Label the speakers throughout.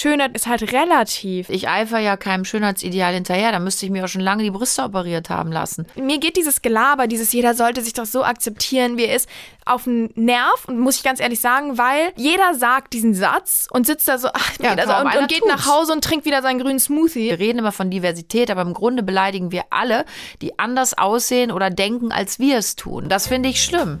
Speaker 1: Schönheit ist halt relativ.
Speaker 2: Ich eifer ja keinem Schönheitsideal hinterher. Da müsste ich mir auch schon lange die Brüste operiert haben lassen.
Speaker 1: Mir geht dieses Gelaber, dieses jeder sollte sich doch so akzeptieren, wie er ist, auf den Nerv und muss ich ganz ehrlich sagen, weil jeder sagt diesen Satz und sitzt da so ach,
Speaker 2: Ja, kaum
Speaker 1: und, und geht
Speaker 2: tut's.
Speaker 1: nach Hause und trinkt wieder seinen grünen Smoothie.
Speaker 2: Wir reden immer von Diversität, aber im Grunde beleidigen wir alle, die anders aussehen oder denken, als wir es tun. Das finde ich schlimm.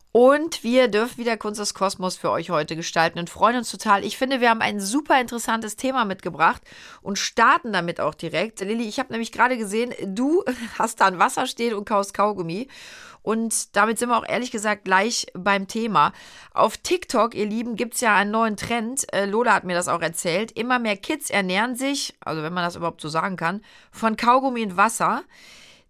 Speaker 2: Und wir dürfen wieder Kunst des Kosmos für euch heute gestalten und freuen uns total. Ich finde, wir haben ein super interessantes Thema mitgebracht und starten damit auch direkt. Lilly, ich habe nämlich gerade gesehen, du hast da ein Wasser stehen und kaust Kaugummi. Und damit sind wir auch ehrlich gesagt gleich beim Thema. Auf TikTok, ihr Lieben, gibt es ja einen neuen Trend. Äh, Lola hat mir das auch erzählt. Immer mehr Kids ernähren sich, also wenn man das überhaupt so sagen kann, von Kaugummi und Wasser.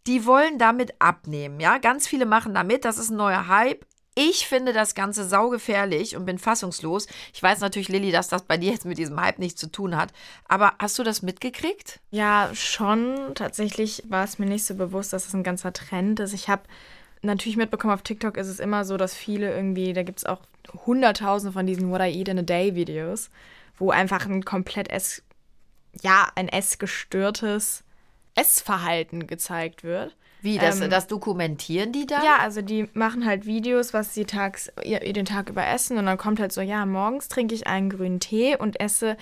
Speaker 2: Die wollen damit abnehmen, ja. Ganz viele machen damit. Das ist ein neuer Hype. Ich finde das Ganze saugefährlich und bin fassungslos. Ich weiß natürlich, Lilly, dass das bei dir jetzt mit diesem Hype nichts zu tun hat. Aber hast du das mitgekriegt?
Speaker 1: Ja, schon. Tatsächlich war es mir nicht so bewusst, dass es ein ganzer Trend ist. Ich habe natürlich mitbekommen, auf TikTok ist es immer so, dass viele irgendwie, da gibt es auch hunderttausende von diesen What I Eat in a Day Videos, wo einfach ein komplett ess, ja, ein essgestörtes Essverhalten gezeigt wird.
Speaker 2: Wie, das,
Speaker 1: Ähm,
Speaker 2: das dokumentieren die dann?
Speaker 1: Ja, also die machen halt Videos, was sie tags, ihr, ihr den Tag über essen und dann kommt halt so, ja, morgens trinke ich einen grünen Tee und esse,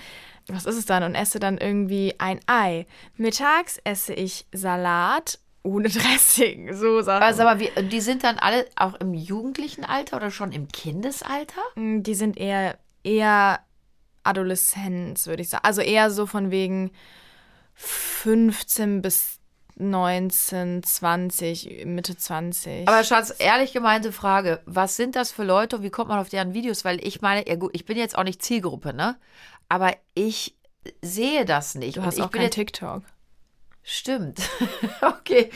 Speaker 1: was ist es dann? Und esse dann irgendwie ein Ei. Mittags esse ich Salat ohne Dressing, so Sachen.
Speaker 2: Also, aber wie, die sind dann alle auch im jugendlichen Alter oder schon im Kindesalter?
Speaker 1: Mm, Die sind eher, eher Adoleszenz, würde ich sagen. Also eher so von wegen 15 bis 19, 20, Mitte 20.
Speaker 2: Aber Schatz, ehrlich gemeinte Frage, was sind das für Leute und wie kommt man auf deren Videos? Weil ich meine, ja gut, ich bin jetzt auch nicht Zielgruppe, ne? Aber ich sehe das nicht.
Speaker 1: du
Speaker 2: Und
Speaker 1: hast
Speaker 2: ich
Speaker 1: auch kein
Speaker 2: jetzt,
Speaker 1: TikTok.
Speaker 2: Stimmt. okay.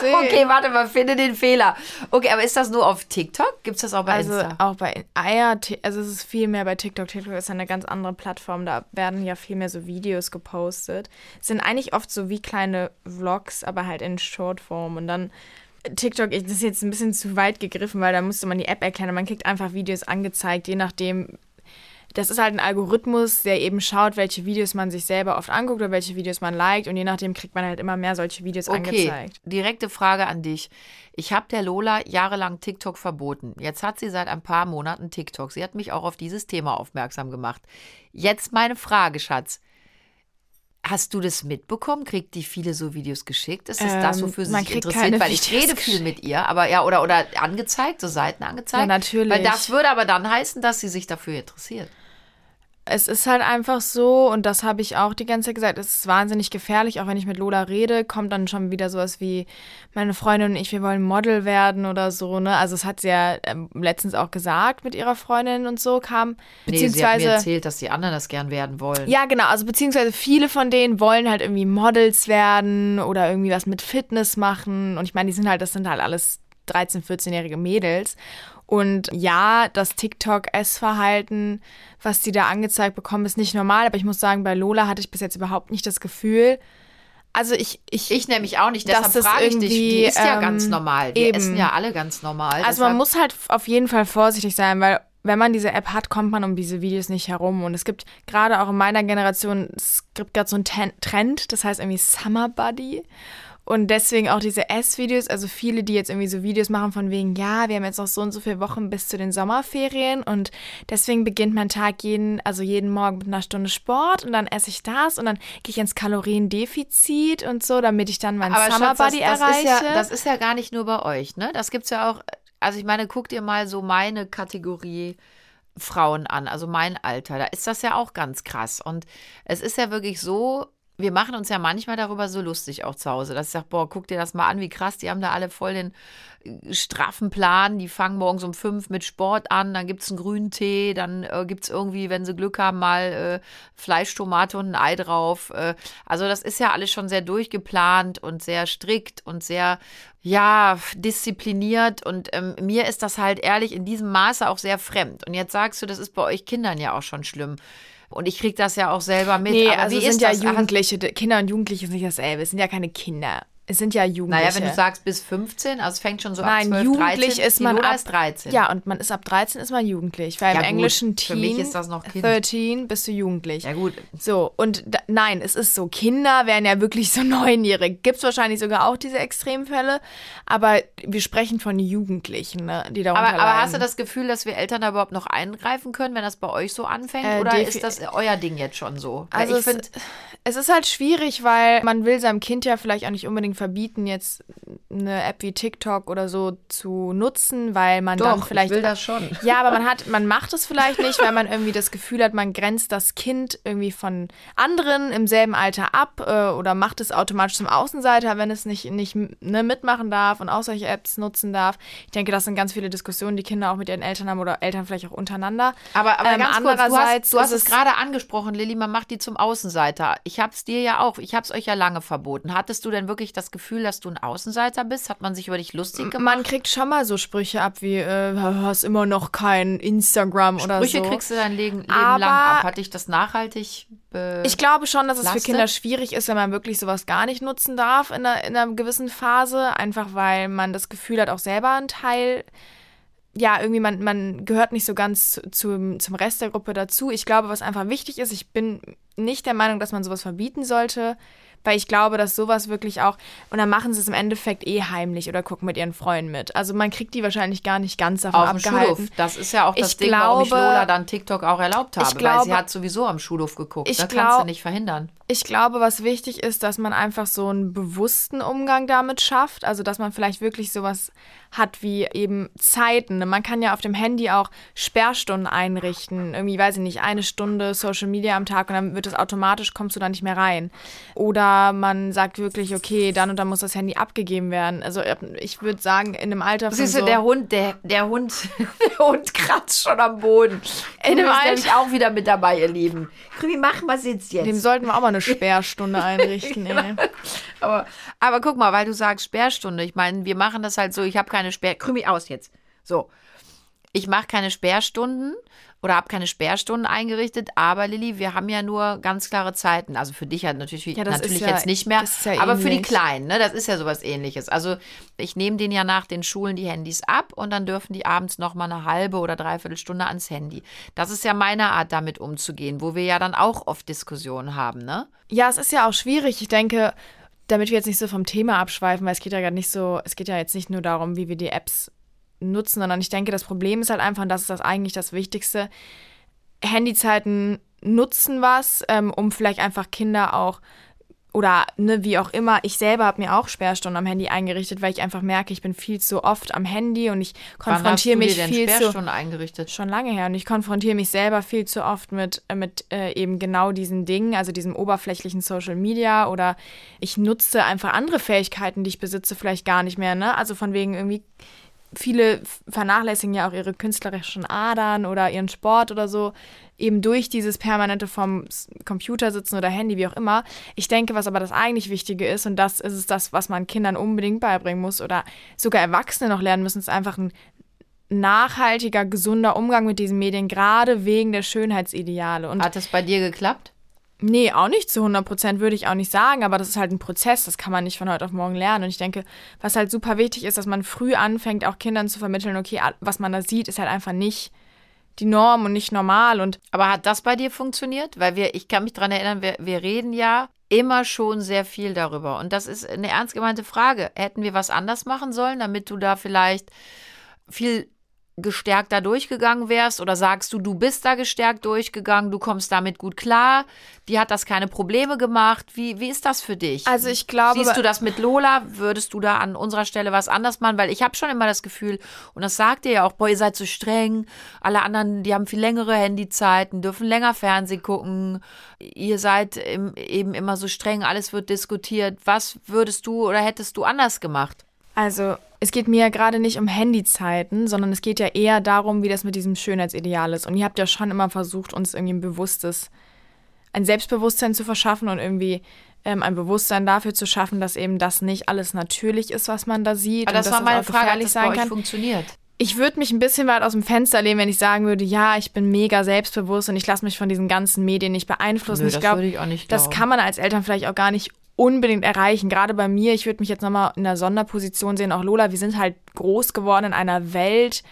Speaker 1: Sehen?
Speaker 2: Okay, warte mal, finde den Fehler. Okay, aber ist das nur auf TikTok? Gibt es das auch bei
Speaker 1: Also
Speaker 2: Insta?
Speaker 1: auch bei Eier, also es ist viel mehr bei TikTok. TikTok ist eine ganz andere Plattform, da werden ja viel mehr so Videos gepostet. Es sind eigentlich oft so wie kleine Vlogs, aber halt in Shortform und dann TikTok, das ist jetzt ein bisschen zu weit gegriffen, weil da musste man die App erklären. Man kriegt einfach Videos angezeigt, je nachdem. Das ist halt ein Algorithmus, der eben schaut, welche Videos man sich selber oft anguckt oder welche Videos man liked und je nachdem kriegt man halt immer mehr solche Videos
Speaker 2: Okay,
Speaker 1: angezeigt.
Speaker 2: direkte Frage an dich. Ich habe der Lola jahrelang TikTok verboten. Jetzt hat sie seit ein paar Monaten TikTok. Sie hat mich auch auf dieses Thema aufmerksam gemacht. Jetzt meine Frage, Schatz. Hast du das mitbekommen? Kriegt die viele so Videos geschickt? Ist das das,
Speaker 1: Ähm,
Speaker 2: wofür sie
Speaker 1: man
Speaker 2: sich interessiert? Weil ich rede viel mit ihr, aber ja, oder, oder angezeigt, so Seiten angezeigt.
Speaker 1: Ja, natürlich.
Speaker 2: Weil das würde aber dann heißen, dass sie sich dafür interessiert.
Speaker 1: Es ist halt einfach so, und das habe ich auch die ganze Zeit gesagt, es ist wahnsinnig gefährlich, auch wenn ich mit Lola rede, kommt dann schon wieder sowas wie, meine Freundin und ich, wir wollen Model werden oder so, ne? Also es hat sie ja ähm, letztens auch gesagt mit ihrer Freundin und so kam,
Speaker 2: Nee, sie hat mir
Speaker 1: beziehungsweise...
Speaker 2: erzählt, dass die anderen das gern werden wollen.
Speaker 1: ja, genau, also beziehungsweise viele von denen wollen halt irgendwie Models werden oder irgendwie was mit Fitness machen. Und ich meine, die sind halt, das sind halt alles 13-, 14-jährige Mädels. Und ja, das TikTok-Essverhalten, was die da angezeigt bekommen, ist nicht normal. Aber ich muss sagen, bei Lola hatte ich bis jetzt überhaupt nicht das Gefühl. Also ich, ich,
Speaker 2: Ich nämlich auch nicht, deshalb
Speaker 1: das
Speaker 2: frage ich dich. Die ist ja
Speaker 1: ähm,
Speaker 2: ganz normal. Wir
Speaker 1: eben.
Speaker 2: essen ja alle ganz normal.
Speaker 1: Also man muss halt auf jeden Fall vorsichtig sein, weil wenn man diese App hat, kommt man um diese Videos nicht herum. Und es gibt gerade auch in meiner Generation, es gibt gerade so einen Trend, das heißt irgendwie Summer Buddy. Und deswegen auch diese Essvideos, also viele, die jetzt irgendwie so Videos machen von wegen, ja, wir haben jetzt noch so und so viele Wochen bis zu den Sommerferien und deswegen beginnt mein Tag jeden, also jeden Morgen mit einer Stunde Sport und dann esse ich das und dann gehe ich ins Kaloriendefizit und so, damit ich dann meinen
Speaker 2: Aber
Speaker 1: Summer
Speaker 2: Schatz, das,
Speaker 1: Buddy
Speaker 2: das,
Speaker 1: erreiche.
Speaker 2: ist ja, das ist ja gar nicht nur bei euch, ne? Das gibt's ja auch. Also ich meine, guck dir mal so meine Kategorie Frauen an, also mein Alter. Da ist das ja auch ganz krass. Und es ist ja wirklich so, wir machen uns ja manchmal darüber so lustig auch zu Hause, dass ich sage, boah, guck dir das mal an, wie krass, die haben da alle voll den äh, straffen Plan, die fangen morgens um fünf mit Sport an, dann gibt es einen grünen Tee, dann äh, gibt es irgendwie, wenn sie Glück haben, mal äh, Fleisch, Tomate und ein Ei drauf. Äh, also das ist ja alles schon sehr durchgeplant und sehr strikt und sehr, ja, diszipliniert und ähm, mir ist das halt ehrlich in diesem Maße auch sehr fremd. Und jetzt sagst du, das ist bei euch Kindern ja auch schon schlimm. Und ich kriege das ja auch selber mit.
Speaker 1: Nee, aber also wie sind ja das? Jugendliche, Kinder und Jugendliche sind nicht dasselbe. Es sind ja keine Kinder. Es sind ja Jugendliche.
Speaker 2: Naja, wenn du sagst bis 15, also es fängt schon so
Speaker 1: Nein,
Speaker 2: ab
Speaker 1: 12, jugendlich
Speaker 2: 13.
Speaker 1: ist man ab
Speaker 2: ist 13.
Speaker 1: Ja, und man ist ab 13 ist man jugendlich, weil
Speaker 2: Ja,
Speaker 1: im
Speaker 2: gut,
Speaker 1: Englischen
Speaker 2: für
Speaker 1: Teen,
Speaker 2: mich ist das noch Kind.
Speaker 1: 13 bist du jugendlich.
Speaker 2: Ja gut,
Speaker 1: So, und da, nein, es ist so, Kinder wären ja wirklich so neunjährig. Gibt es wahrscheinlich sogar auch diese Extremfälle, aber wir sprechen von Jugendlichen, ne, die darunter
Speaker 2: aber, aber hast du das Gefühl, dass wir Eltern da überhaupt noch eingreifen können, wenn das bei euch so anfängt?
Speaker 1: Äh,
Speaker 2: oder ist das euer Ding jetzt schon so? Weil
Speaker 1: Also
Speaker 2: ich finde,
Speaker 1: es ist halt schwierig, weil man will seinem Kind ja vielleicht auch nicht unbedingt verbieten, jetzt eine App wie TikTok oder so zu nutzen, weil man dann
Speaker 2: doch,
Speaker 1: vielleicht
Speaker 2: ich will das schon.
Speaker 1: Ja, aber man hat, man macht es vielleicht nicht, weil man irgendwie das Gefühl hat, man grenzt das Kind irgendwie von anderen im selben Alter ab äh, oder macht es automatisch zum Außenseiter, wenn es nicht, nicht ne, mitmachen darf und auch solche Apps nutzen darf. Ich denke, das sind ganz viele Diskussionen, die Kinder auch mit ihren Eltern haben oder Eltern vielleicht auch untereinander.
Speaker 2: Aber, aber
Speaker 1: Ähm,
Speaker 2: ganz kurz, du hast,
Speaker 1: andererseits
Speaker 2: du hast es gerade angesprochen, Lilly, man macht die zum Außenseiter. Ich habe es dir ja auch, ich habe es euch ja lange verboten. Hattest du denn wirklich das Gefühl, dass du ein Außenseiter bist? Hat man sich über dich lustig gemacht?
Speaker 1: Man kriegt schon mal so Sprüche ab wie, äh, hast immer noch kein Instagram oder
Speaker 2: Sprüche
Speaker 1: so.
Speaker 2: kriegst du dein Leben, Leben lang ab. Hat dich das nachhaltig
Speaker 1: Ich glaube schon, dass es für? Kinder schwierig ist, wenn man wirklich sowas gar nicht nutzen darf in einer, in einer gewissen Phase. Einfach weil man das Gefühl hat, auch selber ein Teil, ja, irgendwie man, man gehört nicht so ganz zu, zum, zum Rest der Gruppe dazu. Ich glaube, was einfach wichtig ist, ich bin nicht der Meinung, dass man sowas verbieten sollte, weil ich glaube, dass sowas wirklich auch, und dann machen sie es im Endeffekt eh heimlich oder gucken mit ihren Freunden mit. Also man kriegt die wahrscheinlich gar nicht ganz davon
Speaker 2: auf dem
Speaker 1: abgehalten.
Speaker 2: Schulhof. Das ist ja auch das
Speaker 1: Ich
Speaker 2: Ding, warum ich
Speaker 1: glaube-
Speaker 2: Lola dann TikTok auch erlaubt habe, weil sie
Speaker 1: glaube-
Speaker 2: hat sowieso am Schulhof geguckt.
Speaker 1: Ich
Speaker 2: das kannst du
Speaker 1: glaub-
Speaker 2: nicht verhindern.
Speaker 1: Ich glaube, was wichtig ist, dass man einfach so einen bewussten Umgang damit schafft. Also, dass man vielleicht wirklich sowas hat wie eben Zeiten. Man kann ja auf dem Handy auch Sperrstunden einrichten. Irgendwie, weiß ich nicht, eine Stunde Social Media am Tag und dann wird es automatisch, kommst du da nicht mehr rein. Oder man sagt wirklich, okay, dann und dann muss das Handy abgegeben werden. Also, ich würde sagen, in einem Alter von
Speaker 2: Siehst du,
Speaker 1: so
Speaker 2: der Hund, der, der Hund, der Hund kratzt schon am Boden.
Speaker 1: In dem
Speaker 2: Krümi ist
Speaker 1: Alter-
Speaker 2: nämlich auch wieder mit dabei, ihr Lieben. Krümi, mach mal Sitz jetzt.
Speaker 1: dem sollten wir auch mal eine Sperrstunde einrichten. ey.
Speaker 2: Aber, aber guck mal, weil du sagst Sperrstunde. Ich meine, wir machen das halt so, ich habe keine Sperr... Krümi, aus jetzt. So. Ich mache keine Sperrstunden oder habe keine Sperrstunden eingerichtet, aber Lilly, wir haben ja nur ganz klare Zeiten. Also für dich halt natürlich,
Speaker 1: Ja, das
Speaker 2: natürlich
Speaker 1: ja-
Speaker 2: jetzt nicht mehr,
Speaker 1: ja
Speaker 2: aber für die
Speaker 1: ähnlich.
Speaker 2: Kleinen, ne, das ist ja sowas ähnliches. Also ich nehme denen ja nach den Schulen die Handys ab und dann dürfen die abends noch mal eine halbe oder dreiviertel Stunde ans Handy. Das ist ja meine Art, damit umzugehen, wo wir ja dann auch oft Diskussionen haben, ne?
Speaker 1: Ja, es ist ja auch schwierig. Ich denke, damit wir jetzt nicht so vom Thema abschweifen, weil es geht ja gar nicht so, es geht ja jetzt nicht nur darum, wie wir die Apps nutzen, sondern ich denke, das Problem ist halt einfach, und das ist das eigentlich das Wichtigste, Handyzeiten nutzen was, ähm, um vielleicht einfach Kinder auch oder ne, wie auch immer, ich selber habe mir auch Sperrstunden am Handy eingerichtet, weil ich einfach merke, ich bin viel zu oft am Handy und ich konfrontiere mich
Speaker 2: dir denn
Speaker 1: viel zu
Speaker 2: Sperrstunden eingerichtet?
Speaker 1: schon lange her und ich konfrontiere mich selber viel zu oft mit, äh, mit äh, eben genau diesen Dingen, also diesem oberflächlichen Social Media oder ich nutze einfach andere Fähigkeiten, die ich besitze, vielleicht gar nicht mehr, ne? Also von wegen irgendwie viele vernachlässigen ja auch ihre künstlerischen Adern oder ihren Sport oder so, eben durch dieses permanente vom Computer sitzen oder Handy, wie auch immer. Ich denke, was aber das eigentlich Wichtige ist, und das ist es das, was man Kindern unbedingt beibringen muss oder sogar Erwachsene noch lernen müssen, ist einfach ein nachhaltiger, gesunder Umgang mit diesen Medien, gerade wegen der Schönheitsideale. Und
Speaker 2: Hat das bei dir geklappt?
Speaker 1: Nee, auch nicht zu 100 Prozent würde ich auch nicht sagen, aber das ist halt ein Prozess, das kann man nicht von heute auf morgen lernen. Und ich denke, was halt super wichtig ist, dass man früh anfängt, auch Kindern zu vermitteln, okay, was man da sieht, ist halt einfach nicht die Norm und nicht normal. Und
Speaker 2: Aber hat das bei dir funktioniert? Weil wir, ich kann mich daran erinnern, wir, wir reden ja immer schon sehr viel darüber. Und das ist eine ernst gemeinte Frage. Hätten wir was anders machen sollen, damit du da vielleicht viel gestärkt da durchgegangen wärst? Oder sagst du, du bist da gestärkt durchgegangen, du kommst damit gut klar, die hat das keine Probleme gemacht? Wie, wie ist das für dich?
Speaker 1: Also ich glaube.
Speaker 2: Siehst du das mit Lola? Würdest du da an unserer Stelle was anders machen? Weil ich habe schon immer das Gefühl, und das sagt ihr ja auch, boah, ihr seid so streng, alle anderen, die haben viel längere Handyzeiten, dürfen länger Fernsehen gucken, ihr seid im, eben immer so streng, alles wird diskutiert. Was würdest du oder hättest du anders gemacht?
Speaker 1: Also es geht mir ja gerade nicht um Handyzeiten, sondern es geht ja eher darum, wie das mit diesem Schönheitsideal ist. Und ihr habt ja schon immer versucht, uns irgendwie ein bewusstes, ein Selbstbewusstsein zu verschaffen und irgendwie ähm, ein Bewusstsein dafür zu schaffen, dass eben das nicht alles natürlich ist, was man da sieht.
Speaker 2: Aber das
Speaker 1: und
Speaker 2: war meine Frage, hat das bei
Speaker 1: sein
Speaker 2: euch
Speaker 1: kann.
Speaker 2: funktioniert?
Speaker 1: Ich würde mich ein bisschen weit aus dem Fenster lehnen, wenn ich sagen würde, ja, ich bin mega selbstbewusst und ich lasse mich von diesen ganzen Medien nicht beeinflussen.
Speaker 2: Nö,
Speaker 1: ich
Speaker 2: das
Speaker 1: glaube,
Speaker 2: würde ich auch nicht
Speaker 1: das kann man als Eltern vielleicht auch gar nicht unbedingt erreichen. Gerade bei mir, ich würde mich jetzt nochmal in einer Sonderposition sehen, auch Lola, wir sind halt groß geworden in einer Welt,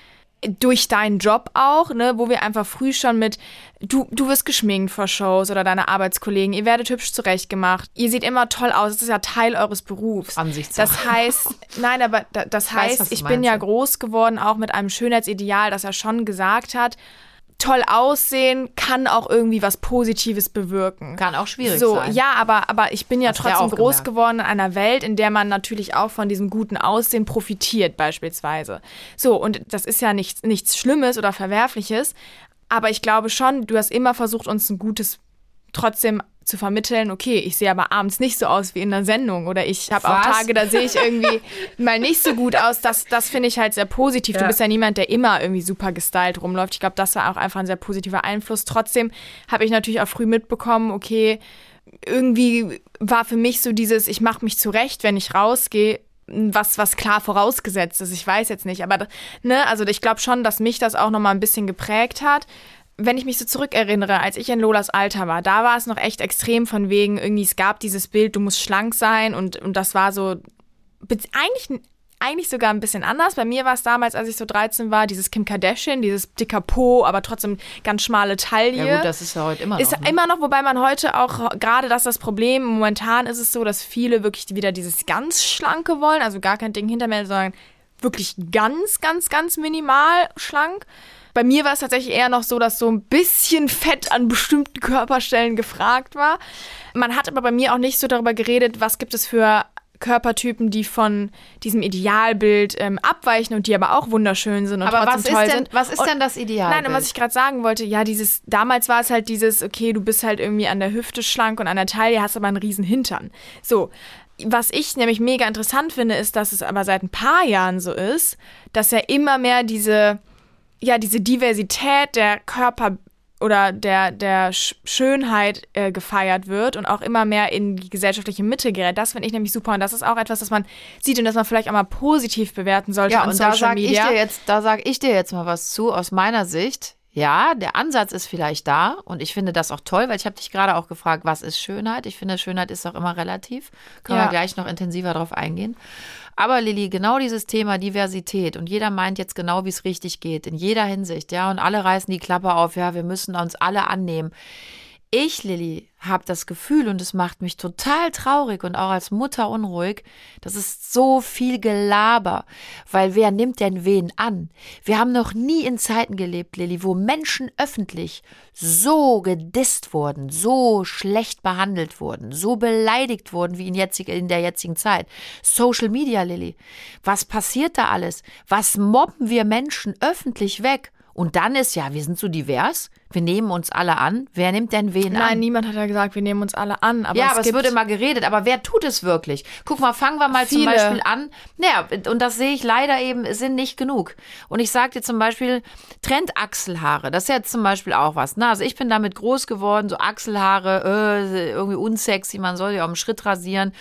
Speaker 1: durch deinen Job auch, ne, wo wir einfach früh schon mit, du, du wirst geschminkt vor Shows oder deine Arbeitskollegen, ihr werdet hübsch zurechtgemacht, ihr seht immer toll aus, das ist ja Teil eures Berufs. Das heißt, nein, aber da, das
Speaker 2: weiß,
Speaker 1: heißt,
Speaker 2: du
Speaker 1: ich bin ja. groß geworden, auch mit einem Schönheitsideal, das er schon gesagt hat, toll aussehen kann auch irgendwie was Positives bewirken.
Speaker 2: Kann auch schwierig
Speaker 1: so,
Speaker 2: sein.
Speaker 1: Ja, aber, aber ich bin ja
Speaker 2: Hast
Speaker 1: trotzdem groß geworden in einer Welt, in der man natürlich auch von diesem guten Aussehen profitiert, beispielsweise. So, und das ist ja nichts, nichts Schlimmes oder Verwerfliches, aber ich glaube schon, du hast immer versucht, uns ein gutes trotzdem zu vermitteln, okay, ich sehe aber abends nicht so aus wie in der Sendung oder ich habe auch? Tage, da sehe ich irgendwie mal nicht so gut aus. Das, das finde ich halt sehr positiv. Du
Speaker 2: Ja.
Speaker 1: bist ja niemand, der immer irgendwie super gestylt rumläuft. Ich glaube, das war auch einfach ein sehr positiver Einfluss. Trotzdem habe ich natürlich auch früh mitbekommen, okay, irgendwie war für mich so dieses, ich mache mich zurecht, wenn ich rausgehe, was, was klar vorausgesetzt ist. Ich weiß jetzt nicht, aber ne, also ich glaube schon, dass mich das auch nochmal ein bisschen geprägt hat. Wenn ich mich so zurückerinnere, als ich in Lolas Alter war, da war es noch echt extrem von wegen, irgendwie, es gab dieses Bild, du musst schlank sein und, und das war so eigentlich, eigentlich sogar ein bisschen anders. Bei mir war es damals, als ich so 13 war, dieses Kim Kardashian, dieses dicker Po, aber trotzdem ganz schmale Taille.
Speaker 2: Ja gut, das ist ja heute immer
Speaker 1: Ist
Speaker 2: noch. Ne?
Speaker 1: immer noch, wobei man heute auch, gerade das ist das Problem, momentan ist es so, dass viele wirklich wieder dieses ganz schlanke wollen, also gar kein Ding hinter mir, sondern wirklich ganz, ganz, ganz minimal schlank. Bei mir war es tatsächlich eher noch so, dass so ein bisschen Fett an bestimmten Körperstellen gefragt war. Man hat aber bei mir auch nicht so darüber geredet, was gibt es für Körpertypen, die von diesem Idealbild ähm, abweichen und die aber auch wunderschön sind und
Speaker 2: Aber
Speaker 1: trotzdem
Speaker 2: was
Speaker 1: toll
Speaker 2: ist, denn,
Speaker 1: sind.
Speaker 2: was ist
Speaker 1: Und-
Speaker 2: denn das Ideal?
Speaker 1: Nein, und was ich gerade sagen wollte, ja, dieses, damals war es halt dieses, okay, du bist halt irgendwie an der Hüfte schlank und an der Taille hast aber einen riesen Hintern. So. Was ich nämlich mega interessant finde, ist, dass es aber seit ein paar Jahren so ist, dass ja immer mehr diese, ja, diese Diversität der Körper oder der, der Sch Schönheit äh, gefeiert wird und auch immer mehr in die gesellschaftliche Mitte gerät. Das finde ich nämlich super und das ist auch etwas, das man sieht und das man vielleicht auch mal positiv bewerten sollte
Speaker 2: ja, und da
Speaker 1: Social
Speaker 2: sage ich
Speaker 1: Media.
Speaker 2: dir jetzt, da sage ich dir jetzt mal was zu aus meiner Sicht. Ja, der Ansatz ist vielleicht da und ich finde das auch toll, weil ich habe dich gerade auch gefragt, was ist Schönheit? Ich finde, Schönheit ist auch immer relativ. Können
Speaker 1: Ja.
Speaker 2: wir gleich noch intensiver drauf eingehen. Aber Lilly, genau dieses Thema Diversität und jeder meint jetzt genau, wie es richtig geht, in jeder Hinsicht, ja, und alle reißen die Klappe auf, ja, wir müssen uns alle annehmen. Ich, Lilly, habe das Gefühl und es macht mich total traurig und auch als Mutter unruhig. Das ist so viel Gelaber, weil wer nimmt denn wen an? Wir haben noch nie in Zeiten gelebt, Lilly, wo Menschen öffentlich so gedisst wurden, so schlecht behandelt wurden, so beleidigt wurden wie in, jetzig, in der jetzigen Zeit. Social Media, Lilly, was passiert da alles? Was mobben wir Menschen öffentlich weg? Und dann ist ja, wir sind so divers, wir nehmen uns alle an. Wer nimmt denn wen an?
Speaker 1: Nein, niemand hat ja gesagt, wir nehmen uns alle an. Aber
Speaker 2: ja,
Speaker 1: es
Speaker 2: aber es wird immer geredet. Aber wer tut es wirklich? Guck mal, fangen wir mal zum
Speaker 1: Viele.
Speaker 2: Beispiel an. Naja, und das sehe ich leider eben, es sind nicht genug. Und ich sage dir zum Beispiel, Trendachselhaare, das ist jetzt zum Beispiel auch was. Ne? Also ich bin damit groß geworden, so Achselhaare, äh, irgendwie unsexy, man soll ja auch im Schritt rasieren.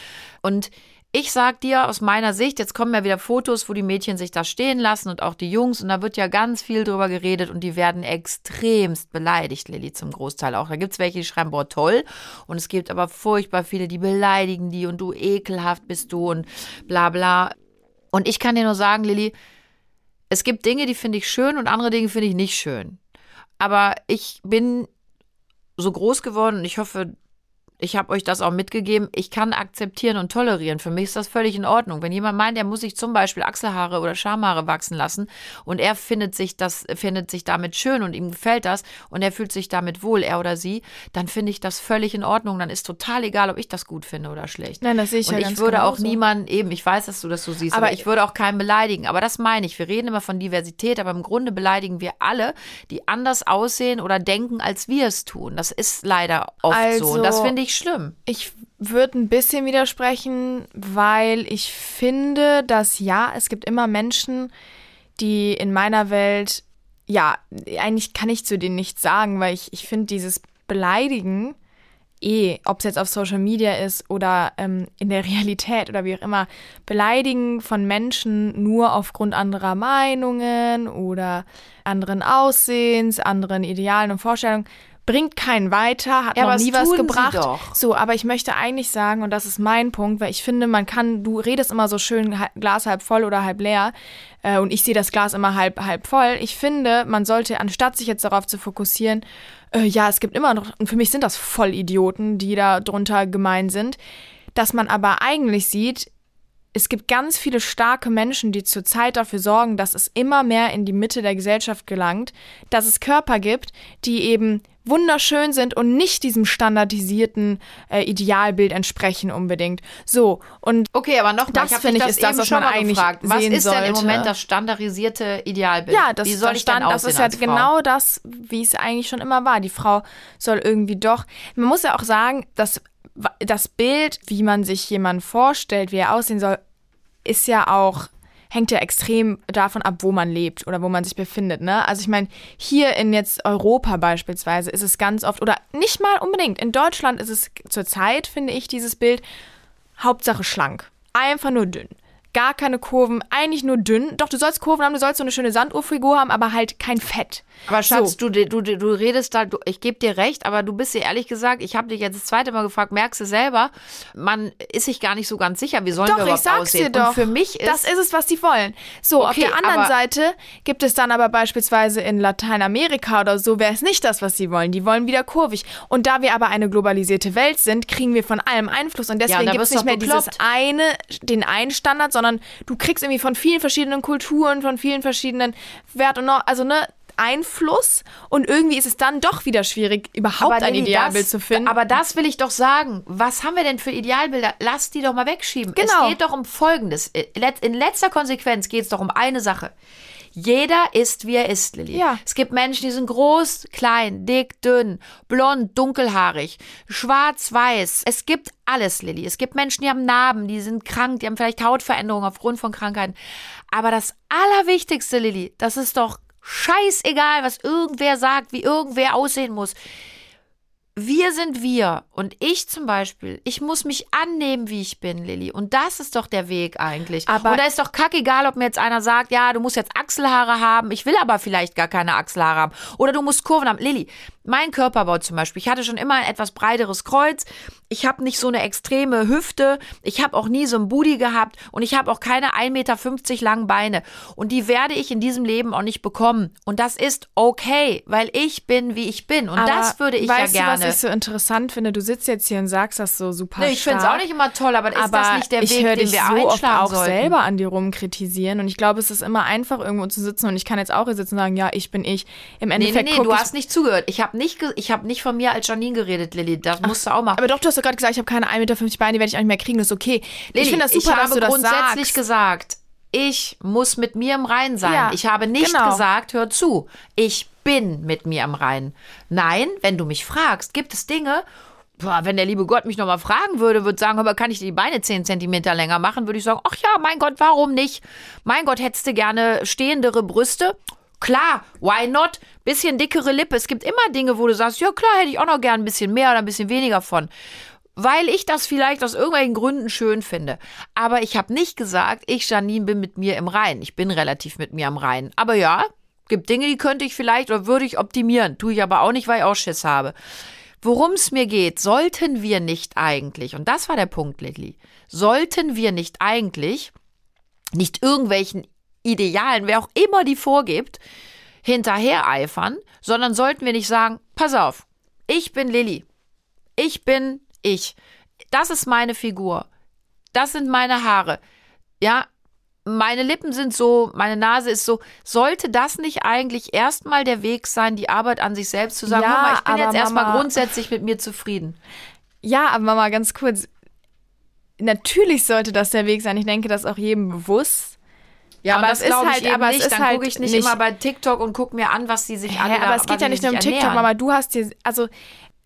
Speaker 2: Und ich sag dir aus meiner Sicht, jetzt kommen ja wieder Fotos, wo die Mädchen sich da stehen lassen und auch die Jungs und da wird ja ganz viel drüber geredet und die werden extremst beleidigt, Lilly, zum Großteil auch. Da gibt's welche, die schreiben, boah, toll und es gibt aber furchtbar viele, die beleidigen die und du ekelhaft bist du und bla bla. Und ich kann dir nur sagen, Lilly, es gibt Dinge, die finde ich schön und andere Dinge finde ich nicht schön. Aber ich bin so groß geworden und ich hoffe, ich habe euch das auch mitgegeben, ich kann akzeptieren und tolerieren. Für mich ist das völlig in Ordnung. Wenn jemand meint, er muss sich zum Beispiel Achselhaare oder Schamhaare wachsen lassen und er findet sich das, findet sich damit schön und ihm gefällt das und er fühlt sich damit wohl, er oder sie, dann finde ich das völlig in Ordnung. Dann ist total egal, ob ich das gut finde oder schlecht.
Speaker 1: Nein, das sehe ich
Speaker 2: und
Speaker 1: ja
Speaker 2: ich
Speaker 1: ganz
Speaker 2: würde auch
Speaker 1: genauso.
Speaker 2: niemanden eben, ich weiß, dass du das so siehst, aber,
Speaker 1: Aber
Speaker 2: ich würde auch keinen beleidigen. Aber das meine ich. Wir reden immer von Diversität, aber im Grunde beleidigen wir alle, die anders aussehen oder denken, als wir es tun. Das ist leider oft so. Und das
Speaker 1: Also-
Speaker 2: finde ich schlimm.
Speaker 1: Ich würde ein bisschen widersprechen, weil ich finde, dass ja, es gibt immer Menschen, die in meiner Welt, ja, eigentlich kann ich zu denen nichts sagen, weil ich, ich finde dieses Beleidigen eh, ob es jetzt auf Social Media ist oder ähm, in der Realität oder wie auch immer, Beleidigen von Menschen nur aufgrund anderer Meinungen oder anderen Aussehens, anderen Idealen und Vorstellungen bringt keinen weiter, hat
Speaker 2: Ja, aber
Speaker 1: noch nie was gebracht. So, aber ich möchte eigentlich sagen, und das ist mein Punkt, weil ich finde, man kann, du redest immer so schön Glas halb voll oder halb leer, äh, und ich sehe das Glas immer halb, halb voll. Ich finde, man sollte, anstatt sich jetzt darauf zu fokussieren, äh, ja, es gibt immer noch, und für mich sind das Vollidioten, die da drunter gemein sind, dass man aber eigentlich sieht, es gibt ganz viele starke Menschen, die zurzeit dafür sorgen, dass es immer mehr in die Mitte der Gesellschaft gelangt, dass es Körper gibt, die eben wunderschön sind und nicht diesem standardisierten äh, Idealbild entsprechen unbedingt. So, und
Speaker 2: Okay, aber nochmal,
Speaker 1: Das finde ich,
Speaker 2: das
Speaker 1: ist das, was
Speaker 2: schon
Speaker 1: man eigentlich
Speaker 2: gefragt. Was
Speaker 1: sehen
Speaker 2: ist denn im
Speaker 1: sollte.
Speaker 2: Moment das standardisierte Idealbild?
Speaker 1: ja, das,
Speaker 2: Wie soll
Speaker 1: das,
Speaker 2: ich
Speaker 1: stand, das ist ja
Speaker 2: Frau?
Speaker 1: genau das, wie es eigentlich schon immer war. Die Frau soll irgendwie doch, man muss ja auch sagen, dass das Bild, wie man sich jemanden vorstellt, wie er aussehen soll, ist ja auch hängt ja extrem davon ab, wo man lebt oder wo man sich befindet. Ne? Also ich meine, hier in jetzt Europa beispielsweise ist es ganz oft, oder nicht mal unbedingt, in Deutschland ist es zurzeit, finde ich, dieses Bild Hauptsache schlank. Einfach nur dünn. Gar keine Kurven, eigentlich nur dünn. Doch, du sollst Kurven haben, du sollst so eine schöne Sanduhrfigur haben, aber halt kein Fett.
Speaker 2: Aber Schatz,
Speaker 1: so.
Speaker 2: du, du, du redest da, du, ich gebe dir recht, aber du bist dir ehrlich gesagt, ich habe dich jetzt das zweite Mal gefragt, merkst du selber, man ist sich gar nicht so ganz sicher, wie sollen
Speaker 1: Doch,
Speaker 2: wir
Speaker 1: ich
Speaker 2: überhaupt
Speaker 1: sag's
Speaker 2: aussehen?
Speaker 1: dir doch.
Speaker 2: Und für mich ist,
Speaker 1: das ist es, was die wollen. So, auf
Speaker 2: Okay,
Speaker 1: der anderen Seite gibt es dann aber beispielsweise in Lateinamerika oder so, wäre es nicht das, was sie wollen. Die wollen wieder kurvig. Und da wir aber eine globalisierte Welt sind, kriegen wir von allem Einfluss. Und deswegen
Speaker 2: da
Speaker 1: gibt es nicht mehr dieses eine, den einen Standard, sondern du kriegst irgendwie von vielen verschiedenen Kulturen, von vielen verschiedenen Wert und noch, also ne, Einfluss. Und irgendwie ist es dann doch wieder schwierig, überhaupt ein
Speaker 2: Lilly,
Speaker 1: Idealbild
Speaker 2: das,
Speaker 1: zu finden.
Speaker 2: Aber das will ich doch sagen. Was haben wir denn für Idealbilder? Lass die doch mal wegschieben.
Speaker 1: Genau.
Speaker 2: Es geht doch um Folgendes. In letzter Konsequenz geht es doch um eine Sache. Jeder ist, wie er ist, Lilly.
Speaker 1: Ja.
Speaker 2: Es gibt Menschen, die sind groß, klein, dick, dünn, blond, dunkelhaarig, schwarz, weiß. Es gibt alles, Lilly. Es gibt Menschen, die haben Narben, die sind krank, die haben vielleicht Hautveränderungen aufgrund von Krankheiten. Aber das Allerwichtigste, Lilly, das ist doch scheißegal, was irgendwer sagt, wie irgendwer aussehen muss. Wir sind wir und ich zum Beispiel, ich muss mich annehmen, wie ich bin, Lilly. Und das ist doch der Weg eigentlich.
Speaker 1: Aber-
Speaker 2: und da ist doch kackegal, ob mir jetzt einer sagt, ja, du musst jetzt Achselhaare haben, ich will aber vielleicht gar keine Achselhaare haben. Oder du musst Kurven haben. Lilly, mein Körperbau zum Beispiel, ich hatte schon immer ein etwas breiteres Kreuz, ich habe nicht so eine extreme Hüfte, ich habe auch nie so ein Booty gehabt und ich habe auch keine 1,50 Meter langen Beine. Und die werde ich in diesem Leben auch nicht bekommen. Und das ist okay, weil ich bin, wie ich bin. Und
Speaker 1: Aber
Speaker 2: das würde ich
Speaker 1: weißt
Speaker 2: ja gerne.
Speaker 1: Du, was ich so interessant finde? Du sitzt jetzt hier und sagst das so super
Speaker 2: Nee, ich finde es auch nicht immer toll, aber ist
Speaker 1: aber
Speaker 2: das nicht der
Speaker 1: ich
Speaker 2: Weg,
Speaker 1: höre
Speaker 2: den wir
Speaker 1: so oft auch
Speaker 2: sollten?
Speaker 1: selber an dir rumkritisieren und ich glaube, es ist immer einfach irgendwo zu sitzen und ich kann jetzt auch hier sitzen und sagen, ja, ich bin ich. Im
Speaker 2: Nee, nee,
Speaker 1: Endeffekt
Speaker 2: nee,
Speaker 1: guck
Speaker 2: du hast nicht zugehört. Ich habe nicht, ich hab nicht von mir als Janine geredet, Lilly. Das musst du auch machen.
Speaker 1: aber doch, du hast doch gerade gesagt, ich habe keine 1,50 Meter Beine, die werde ich auch nicht mehr kriegen, das ist okay.
Speaker 2: Lilly,
Speaker 1: ich finde das super,
Speaker 2: ich habe
Speaker 1: dass du das
Speaker 2: grundsätzlich
Speaker 1: sagst.
Speaker 2: gesagt, ich muss mit mir im Reinen sein.
Speaker 1: Ja,
Speaker 2: ich habe nicht
Speaker 1: genau.
Speaker 2: gesagt, hör zu, ich bin mit mir im Reinen. Nein, wenn du mich fragst, gibt es Dinge, boah, wenn der liebe Gott mich nochmal fragen würde, würde sagen, aber kann ich die Beine 10 Zentimeter länger machen, würde ich sagen, ach ja, mein Gott, warum nicht? Mein Gott, hättest du gerne stehendere Brüste? Klar, why not? Bisschen dickere Lippe. Es gibt immer Dinge, wo du sagst, ja klar, hätte ich auch noch gern ein bisschen mehr oder ein bisschen weniger von weil ich das vielleicht aus irgendwelchen Gründen schön finde. Aber ich habe nicht gesagt, ich, Janine, bin mit mir im Reinen. Ich bin relativ mit mir im Reinen. Aber ja, gibt Dinge, die könnte ich vielleicht oder würde ich optimieren. Tue ich aber auch nicht, weil ich auch Schiss habe. Worum es mir geht, sollten wir nicht eigentlich, und das war der Punkt, Lilly, sollten wir nicht eigentlich nicht irgendwelchen Idealen, wer auch immer die vorgibt, hinterher eifern, sondern sollten wir nicht sagen, pass auf, ich bin Lilly. Ich bin ich. Das ist meine Figur. Das sind meine Haare. Ja, meine Lippen sind so, meine Nase ist so. Sollte das nicht eigentlich erstmal der Weg sein, die Arbeit an sich selbst zu sagen,
Speaker 1: Ja,
Speaker 2: Mama, ich bin jetzt erstmal grundsätzlich mit mir zufrieden.
Speaker 1: Ja, aber Mama, ganz kurz. Natürlich sollte das der Weg sein. Ich denke, das ist auch jedem bewusst.
Speaker 2: Ja,
Speaker 1: Aber
Speaker 2: aber
Speaker 1: es
Speaker 2: das
Speaker 1: ist
Speaker 2: glaube ich
Speaker 1: halt-
Speaker 2: eben
Speaker 1: aber es
Speaker 2: nicht.
Speaker 1: ist
Speaker 2: Dann
Speaker 1: halt
Speaker 2: gucke ich nicht,
Speaker 1: nicht-
Speaker 2: immer bei TikTok und gucke mir an, was die sich da-
Speaker 1: aber es geht ja nicht nur um TikTok. Mama. Du hast dir, also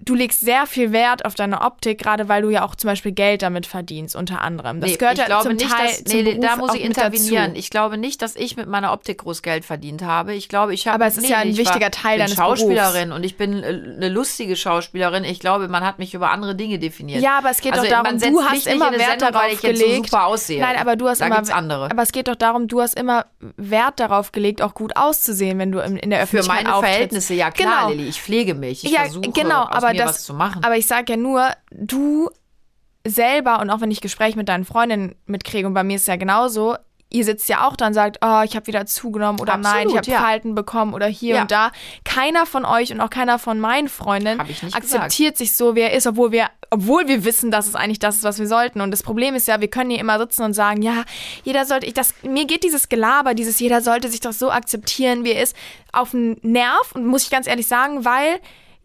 Speaker 1: du legst sehr viel Wert auf deine Optik, gerade weil du ja auch zum Beispiel Geld damit verdienst, unter anderem. Das
Speaker 2: Nee,
Speaker 1: gehört
Speaker 2: ich
Speaker 1: ja
Speaker 2: glaube
Speaker 1: zum
Speaker 2: nicht,
Speaker 1: Teil
Speaker 2: dass,
Speaker 1: zum
Speaker 2: nee, da muss ich
Speaker 1: mit
Speaker 2: intervenieren.
Speaker 1: dazu.
Speaker 2: Ich glaube nicht, dass ich mit meiner Optik groß Geld verdient habe. Ich glaube, ich habe.
Speaker 1: Aber es ist ja ein
Speaker 2: ich
Speaker 1: wichtiger Teil
Speaker 2: bin
Speaker 1: deines
Speaker 2: Schauspielerin und ich bin äh, eine lustige Schauspielerin. Ich glaube, man hat mich über andere Dinge definiert.
Speaker 1: Ja, aber es geht
Speaker 2: also,
Speaker 1: doch darum, du hast
Speaker 2: nicht
Speaker 1: immer Wert
Speaker 2: Sendung,
Speaker 1: darauf
Speaker 2: weil ich jetzt
Speaker 1: gelegt.
Speaker 2: so super aussehe.
Speaker 1: Nein, aber du hast
Speaker 2: da
Speaker 1: immer.
Speaker 2: gibt's andere.
Speaker 1: Aber es geht doch darum, du hast immer Wert darauf gelegt, auch gut auszusehen, wenn du in, in der
Speaker 2: Für
Speaker 1: Öffentlichkeit
Speaker 2: meine
Speaker 1: auftrittst.
Speaker 2: Verhältnisse, ja klar,
Speaker 1: Genau.
Speaker 2: Lilly. Ich pflege mich. Ich
Speaker 1: ja,
Speaker 2: versuche
Speaker 1: genau,
Speaker 2: aus
Speaker 1: aber
Speaker 2: mir
Speaker 1: das,
Speaker 2: was zu machen.
Speaker 1: Aber ich sage ja nur, du selber und auch wenn ich Gespräche mit deinen Freundinnen mitkriege und bei mir ist es ja genauso, ihr sitzt ja auch da und sagt, oh, ich habe wieder zugenommen oder nein, ich
Speaker 2: Absolut,
Speaker 1: habe
Speaker 2: ja.
Speaker 1: Falten bekommen oder hier
Speaker 2: Ja.
Speaker 1: und da. Keiner von euch und auch keiner von meinen Freundinnen akzeptiert sich so, wie er ist, obwohl wir, obwohl wir wissen, dass es eigentlich das ist, was wir sollten. Und das Problem ist ja, wir können hier immer sitzen und sagen, ja, jeder sollte, ich, das, mir geht dieses Gelaber, dieses jeder sollte sich doch so akzeptieren, wie er ist, auf den Nerv und muss ich ganz ehrlich sagen, weil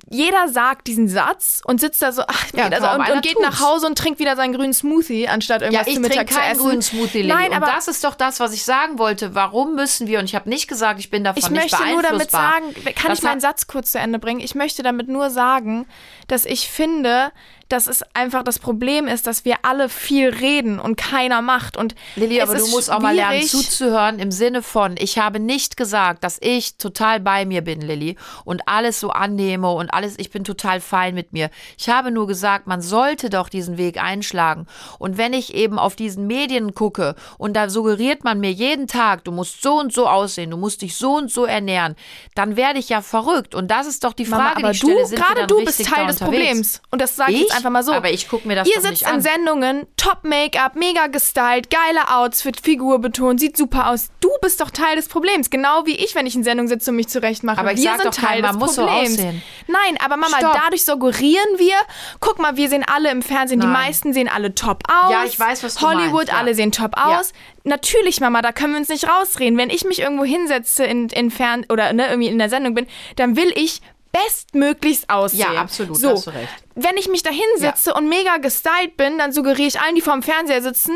Speaker 1: jeder sagt diesen Satz und sitzt da so ach,
Speaker 2: Ja,
Speaker 1: also, und, und geht
Speaker 2: tut's.
Speaker 1: nach Hause und trinkt wieder seinen grünen Smoothie, anstatt
Speaker 2: Ja,
Speaker 1: irgendwas
Speaker 2: ich
Speaker 1: zu Mittag zu essen.
Speaker 2: grünen Smoothie, Lilly.
Speaker 1: Nein,
Speaker 2: und
Speaker 1: aber
Speaker 2: das ist doch das, was ich sagen wollte. Warum müssen wir, und ich habe nicht gesagt, ich bin davon
Speaker 1: ich
Speaker 2: nicht
Speaker 1: möchte nur damit sagen, kann
Speaker 2: Das
Speaker 1: ich meinen Satz kurz zu Ende bringen? Ich möchte damit nur sagen, dass ich finde, dass es einfach das Problem ist, dass wir alle viel reden und keiner macht. Und
Speaker 2: Lilly, aber du musst auch mal lernen zuzuhören im Sinne von, ich habe nicht gesagt, dass ich total bei mir bin, Lilly, und alles so annehme und alles, ich bin total fein mit mir. Ich habe nur gesagt, man sollte doch diesen Weg einschlagen. Und wenn ich eben auf diesen Medien gucke und da suggeriert man mir jeden Tag, du musst so und so aussehen, du musst dich so und so ernähren, dann werde ich ja verrückt. Und das ist doch die Frage,
Speaker 1: Mama, aber
Speaker 2: die ich stelle,
Speaker 1: du,
Speaker 2: sind wir
Speaker 1: gerade du bist Teil des
Speaker 2: unterwegs?
Speaker 1: Problems. Und das sage ich
Speaker 2: Ich?
Speaker 1: jetzt einfach mal so.
Speaker 2: Aber ich guck mir das
Speaker 1: Ihr sitzt
Speaker 2: nicht
Speaker 1: in
Speaker 2: an.
Speaker 1: Sendungen, Top-Make-up, mega gestylt, geile Outfit, Figur betont, sieht super aus. Du bist doch Teil des Problems. Genau wie ich, wenn ich in Sendung sitze und mich zurechtmache.
Speaker 2: Aber ich
Speaker 1: wir
Speaker 2: sag
Speaker 1: sind
Speaker 2: doch keinem,
Speaker 1: Teil
Speaker 2: man
Speaker 1: des
Speaker 2: muss so
Speaker 1: Problems.
Speaker 2: aussehen.
Speaker 1: Nein, aber Mama,
Speaker 2: Stopp.
Speaker 1: dadurch suggerieren wir, guck mal, wir sehen alle im Fernsehen, die
Speaker 2: Nein.
Speaker 1: meisten sehen alle top aus.
Speaker 2: Ja, ich weiß, was du
Speaker 1: Hollywood,
Speaker 2: meinst, ja.
Speaker 1: alle sehen top aus. Natürlich, Mama, da können wir uns nicht rausreden. Wenn ich mich irgendwo hinsetze in, in Fern oder ne, irgendwie in der Sendung bin, dann will ich bestmöglichst aussehen.
Speaker 2: Ja, absolut,
Speaker 1: So,
Speaker 2: hast du recht.
Speaker 1: wenn ich mich da hinsetze und mega gestylt bin, dann suggeriere ich allen, die vorm Fernseher sitzen,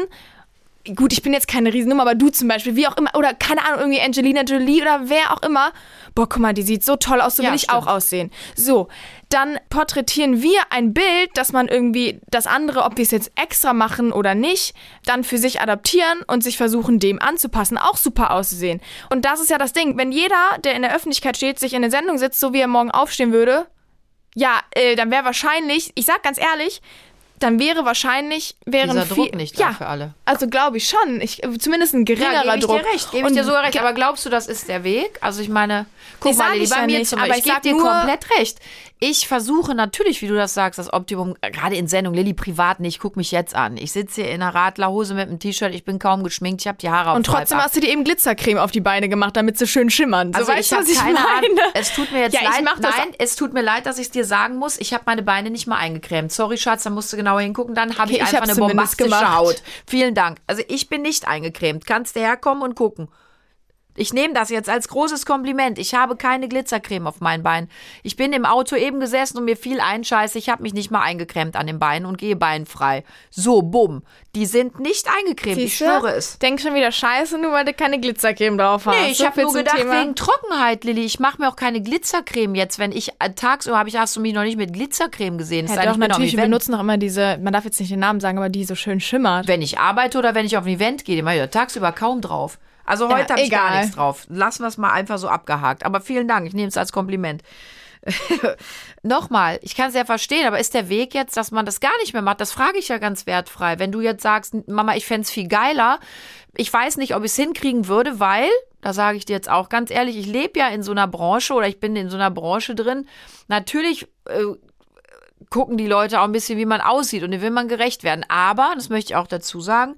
Speaker 1: gut, ich bin jetzt keine Riesennummer, aber du zum Beispiel, wie auch immer, oder keine Ahnung, irgendwie Angelina Jolie oder wer auch immer, boah, guck mal, die sieht so toll aus, so
Speaker 2: Ja,
Speaker 1: will ich
Speaker 2: stimmt.
Speaker 1: auch aussehen. So, dann porträtieren wir ein Bild, dass man irgendwie das andere, ob wir es jetzt extra machen oder nicht, dann für sich adaptieren und sich versuchen, dem anzupassen, auch super auszusehen. Und das ist ja das Ding, wenn jeder, der in der Öffentlichkeit steht, sich in eine Sendung sitzt, so wie er morgen aufstehen würde, ja, äh, dann wäre wahrscheinlich, ich sag ganz ehrlich, dann wäre wahrscheinlich, wären
Speaker 2: Dieser
Speaker 1: viel,
Speaker 2: Druck nicht da
Speaker 1: ja,
Speaker 2: für alle.
Speaker 1: Also glaube ich schon. Ich, zumindest ein geringerer
Speaker 2: Ja, gebe ich
Speaker 1: Druck.
Speaker 2: dir recht, gebe ich dir sogar recht. Aber glaubst du, das ist der Weg? Also ich meine, guck mal,
Speaker 1: ich
Speaker 2: bei mir
Speaker 1: nicht,
Speaker 2: zum
Speaker 1: aber
Speaker 2: Beispiel,
Speaker 1: ich
Speaker 2: ich gebe dir komplett recht. Ich versuche natürlich, wie du das sagst, das Optimum, gerade in Sendung, Lilly, privat nicht, guck mich jetzt an. Ich sitze hier in einer Radlerhose mit einem T-Shirt, ich bin kaum geschminkt, ich habe die Haare auf
Speaker 1: und trotzdem hast du dir eben Glitzercreme auf die Beine gemacht, damit sie schön schimmern. So
Speaker 2: Also
Speaker 1: weißt
Speaker 2: ich
Speaker 1: du,
Speaker 2: habe
Speaker 1: was ich meine?
Speaker 2: Ahnung. Es tut mir jetzt
Speaker 1: Ja,
Speaker 2: leid. Nein, es tut mir leid, dass ich es dir sagen muss. Ich habe meine Beine nicht mal eingecremt. Sorry, Schatz, da musst du genauer hingucken. Dann habe
Speaker 1: Okay,
Speaker 2: ich
Speaker 1: ich
Speaker 2: einfach
Speaker 1: hab's
Speaker 2: eine bombastische
Speaker 1: gemacht.
Speaker 2: Haut. Vielen Dank. Also ich bin nicht eingecremt. Kannst du herkommen und gucken. Ich nehme das jetzt als großes Kompliment. Ich habe keine Glitzercreme auf meinen Beinen. Ich bin im Auto eben gesessen und mir fiel ein Scheiß. Ich habe mich nicht mal eingecremt an den Beinen und gehe beinfrei. So, bumm. Die sind nicht eingecremt. ich
Speaker 1: Siehste?
Speaker 2: schwöre es.
Speaker 1: Denk schon wieder scheiße, nur weil du keine Glitzercreme drauf hast.
Speaker 2: Nee, ich
Speaker 1: So
Speaker 2: habe nur gedacht,
Speaker 1: Thema.
Speaker 2: wegen Trockenheit, Lilly. Ich mache mir auch keine Glitzercreme jetzt. Wenn ich äh, tagsüber habe ich, hast du mich noch nicht mit Glitzercreme gesehen. Es
Speaker 1: Ja, doch,
Speaker 2: ich
Speaker 1: natürlich, wir benutzen auch immer diese, man darf jetzt nicht den Namen sagen, aber die so schön schimmert.
Speaker 2: Wenn ich arbeite oder wenn ich auf ein Event gehe, die mache ich tagsüber kaum drauf. Also
Speaker 1: Ja,
Speaker 2: heute habe ich gar nichts drauf. Lassen wir es mal einfach so abgehakt. Aber vielen Dank, ich nehme es als Kompliment. Nochmal, ich kann es ja verstehen, aber ist der Weg jetzt, dass man das gar nicht mehr macht? Das frage ich ja ganz wertfrei. Wenn du jetzt sagst, Mama, ich fände es viel geiler, ich weiß nicht, ob ich es hinkriegen würde, weil, da sage ich dir jetzt auch ganz ehrlich, ich lebe ja in so einer Branche oder ich bin in so einer Branche drin. Natürlich äh, gucken die Leute auch ein bisschen, wie man aussieht und dem will man gerecht werden. Aber, das möchte ich auch dazu sagen,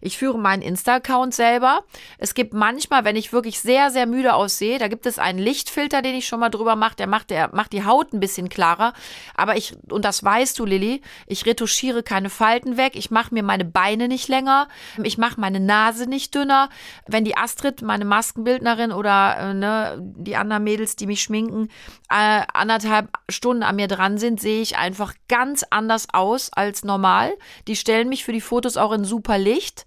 Speaker 2: Ich führe meinen Insta-Account selber. Es gibt manchmal, wenn ich wirklich sehr, sehr müde aussehe, da gibt es einen Lichtfilter, den ich schon mal drüber mache. Der macht, der macht die Haut ein bisschen klarer. Aber ich, und das weißt du, Lilly, ich retuschiere keine Falten weg. Ich mache mir meine Beine nicht länger. Ich mache meine Nase nicht dünner. Wenn die Astrid, meine Maskenbildnerin oder äh, ne, die anderen Mädels, die mich schminken, äh, anderthalb Stunden an mir dran sind, sehe ich einfach ganz anders aus als normal. Die stellen mich für die Fotos auch in super Licht.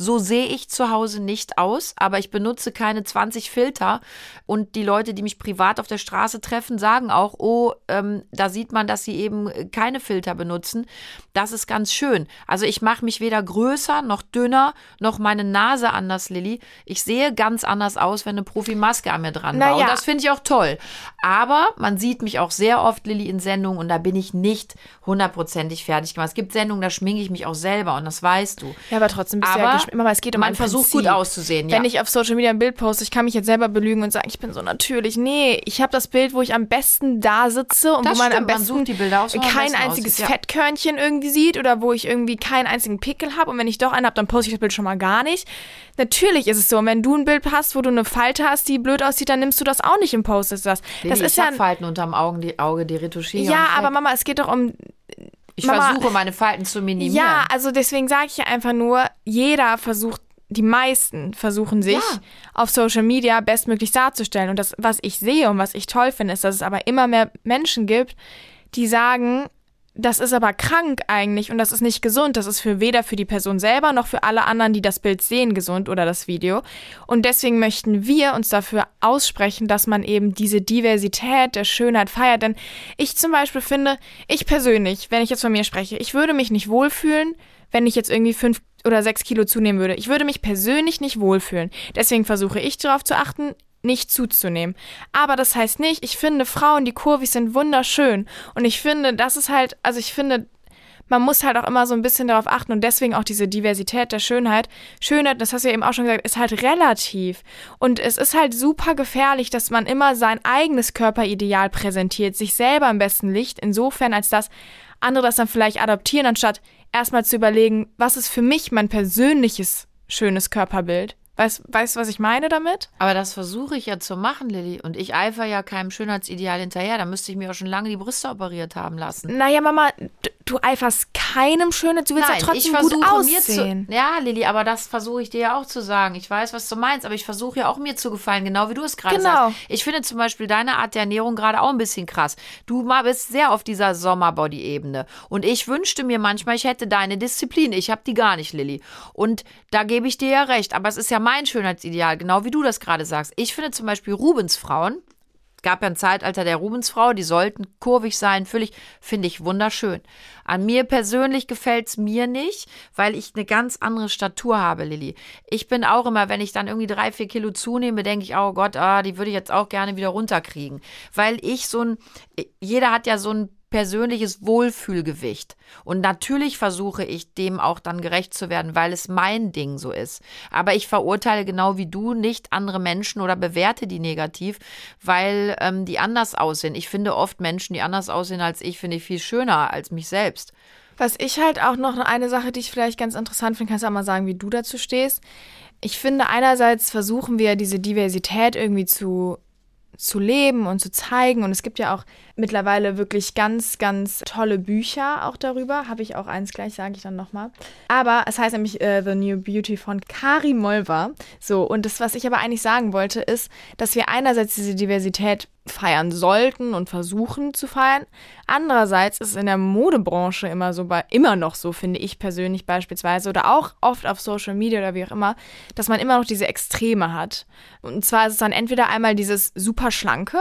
Speaker 2: So sehe ich zu Hause nicht aus, aber ich benutze keine 20 Filter. Und die Leute, die mich privat auf der Straße treffen, sagen auch, oh, ähm, da sieht man, dass sie eben keine Filter benutzen. Das ist ganz schön. Also ich mache mich weder größer noch dünner, noch meine Nase anders, Lilly. Ich sehe ganz anders aus, wenn eine Profimaske an mir dran war.
Speaker 1: Naja.
Speaker 2: Und das finde ich auch toll. Aber man sieht mich auch sehr oft, Lilly, in Sendungen und da bin ich nicht hundertprozentig fertig gemacht. Es gibt Sendungen, da schminke ich mich auch selber und das weißt du.
Speaker 1: Ja, aber trotzdem bist du ja
Speaker 2: Aber
Speaker 1: geschminkt. Mama, es geht um
Speaker 2: man versucht
Speaker 1: Prinzip.
Speaker 2: gut auszusehen, ja.
Speaker 1: Wenn ich auf Social Media ein Bild poste, ich kann mich jetzt selber belügen und sagen, ich bin so natürlich. Nee, ich habe das Bild, wo ich am besten da sitze und
Speaker 2: Das
Speaker 1: wo man am
Speaker 2: stimmt, man
Speaker 1: besten
Speaker 2: sucht die Bilder aus, man am
Speaker 1: kein einziges
Speaker 2: aussieht, ja.
Speaker 1: Fettkörnchen irgendwie sieht oder wo ich irgendwie keinen einzigen Pickel habe. Und wenn ich doch einen habe, dann poste ich das Bild schon mal gar nicht. Natürlich ist es so. Und wenn du ein Bild hast, wo du eine Falte hast, die blöd aussieht, dann nimmst du das auch nicht und postest das. Das ist
Speaker 2: ich
Speaker 1: ja.
Speaker 2: Falten unterm Augen, die Auge, die retuschiere.
Speaker 1: Ja, aber. Mama, es geht doch um
Speaker 2: ich
Speaker 1: Mama-
Speaker 2: versuche meine Falten zu minimieren.
Speaker 1: Ja, also deswegen sage ich ja einfach nur, jeder versucht, die meisten versuchen sich
Speaker 2: Ja.
Speaker 1: auf Social Media bestmöglich darzustellen. Und das, was ich sehe und was ich toll finde, ist, dass es aber immer mehr Menschen gibt, die sagen, das ist aber krank eigentlich und das ist nicht gesund. Das ist für weder für die Person selber noch für alle anderen, die das Bild sehen, gesund oder das Video. Und deswegen möchten wir uns dafür aussprechen, dass man eben diese Diversität der Schönheit feiert. Denn ich zum Beispiel finde, ich persönlich, wenn ich jetzt von mir spreche, ich würde mich nicht wohlfühlen, wenn ich jetzt irgendwie fünf oder sechs Kilo zunehmen würde. Ich würde mich persönlich nicht wohlfühlen. Deswegen versuche ich darauf zu achten, nicht zuzunehmen. Aber das heißt nicht, ich finde Frauen, die kurvig sind, wunderschön. Und ich finde, das ist halt, also ich finde, man muss halt auch immer so ein bisschen darauf achten und deswegen auch diese Diversität der Schönheit. Schönheit, das hast du ja eben auch schon gesagt, ist halt relativ. Und es ist halt super gefährlich, dass man immer sein eigenes Körperideal präsentiert, sich selber im besten Licht, insofern als dass andere das dann vielleicht adoptieren, anstatt erstmal zu überlegen, was ist für mich mein persönliches schönes Körperbild. Weißt du, was ich meine damit?
Speaker 2: Aber das versuche ich ja zu machen, Lilly. Und ich eifer ja keinem Schönheitsideal hinterher. Da müsste ich mir auch schon lange die Brüste operiert haben lassen.
Speaker 1: Naja, Mama, du eiferst keinem Schönheit, du willst
Speaker 2: Nein,
Speaker 1: ja
Speaker 2: ich
Speaker 1: trotzdem gut
Speaker 2: versuche mir
Speaker 1: aussehen.
Speaker 2: zu. Ja, Lilly, aber das versuche ich dir ja auch zu sagen. Ich weiß, was du meinst, aber ich versuche ja auch mir zu gefallen, genau wie du es gerade
Speaker 1: Genau.
Speaker 2: sagst. Ich finde zum Beispiel deine Art der Ernährung gerade auch ein bisschen krass. Du bist sehr auf dieser Sommerbody-Ebene. Und ich wünschte mir manchmal, ich hätte deine Disziplin. Ich habe die gar nicht, Lilly. Und da gebe ich dir ja recht. Aber es ist ja mein Schönheitsideal, genau wie du das gerade sagst. Ich finde zum Beispiel Rubensfrauen, gab ja ein Zeitalter der Rubensfrau, die sollten kurvig sein, völlig, finde ich wunderschön. An mir persönlich gefällt's mir nicht, weil ich eine ganz andere Statur habe, Lilly. Ich bin auch immer, wenn ich dann irgendwie drei, vier Kilo zunehme, denke ich, oh Gott, ah, die würde ich jetzt auch gerne wieder runterkriegen. Weil ich so ein, jeder hat ja so ein persönliches Wohlfühlgewicht. Und natürlich versuche ich dem auch dann gerecht zu werden, weil es mein Ding so ist. Aber ich verurteile genau wie du nicht andere Menschen oder bewerte die negativ, weil ähm, die anders aussehen. Ich finde oft Menschen, die anders aussehen als ich, finde ich viel schöner als mich selbst.
Speaker 1: Was ich halt auch noch eine Sache, die ich vielleicht ganz interessant finde, kannst du auch mal sagen, wie du dazu stehst. Ich finde, einerseits versuchen wir diese Diversität irgendwie zu, zu leben und zu zeigen. Und es gibt ja auch mittlerweile wirklich ganz, ganz tolle Bücher auch darüber. Habe ich auch eins gleich, sage ich dann nochmal. Aber es heißt nämlich äh, The New Beauty von Kari Molver. So, und das, was ich aber eigentlich sagen wollte, ist, dass wir einerseits diese Diversität feiern sollten und versuchen zu feiern. Andererseits ist in der Modebranche immer so, bei, immer noch so, finde ich persönlich beispielsweise, oder auch oft auf Social Media oder wie auch immer, dass man immer noch diese Extreme hat. Und zwar ist es dann entweder einmal dieses super schlanke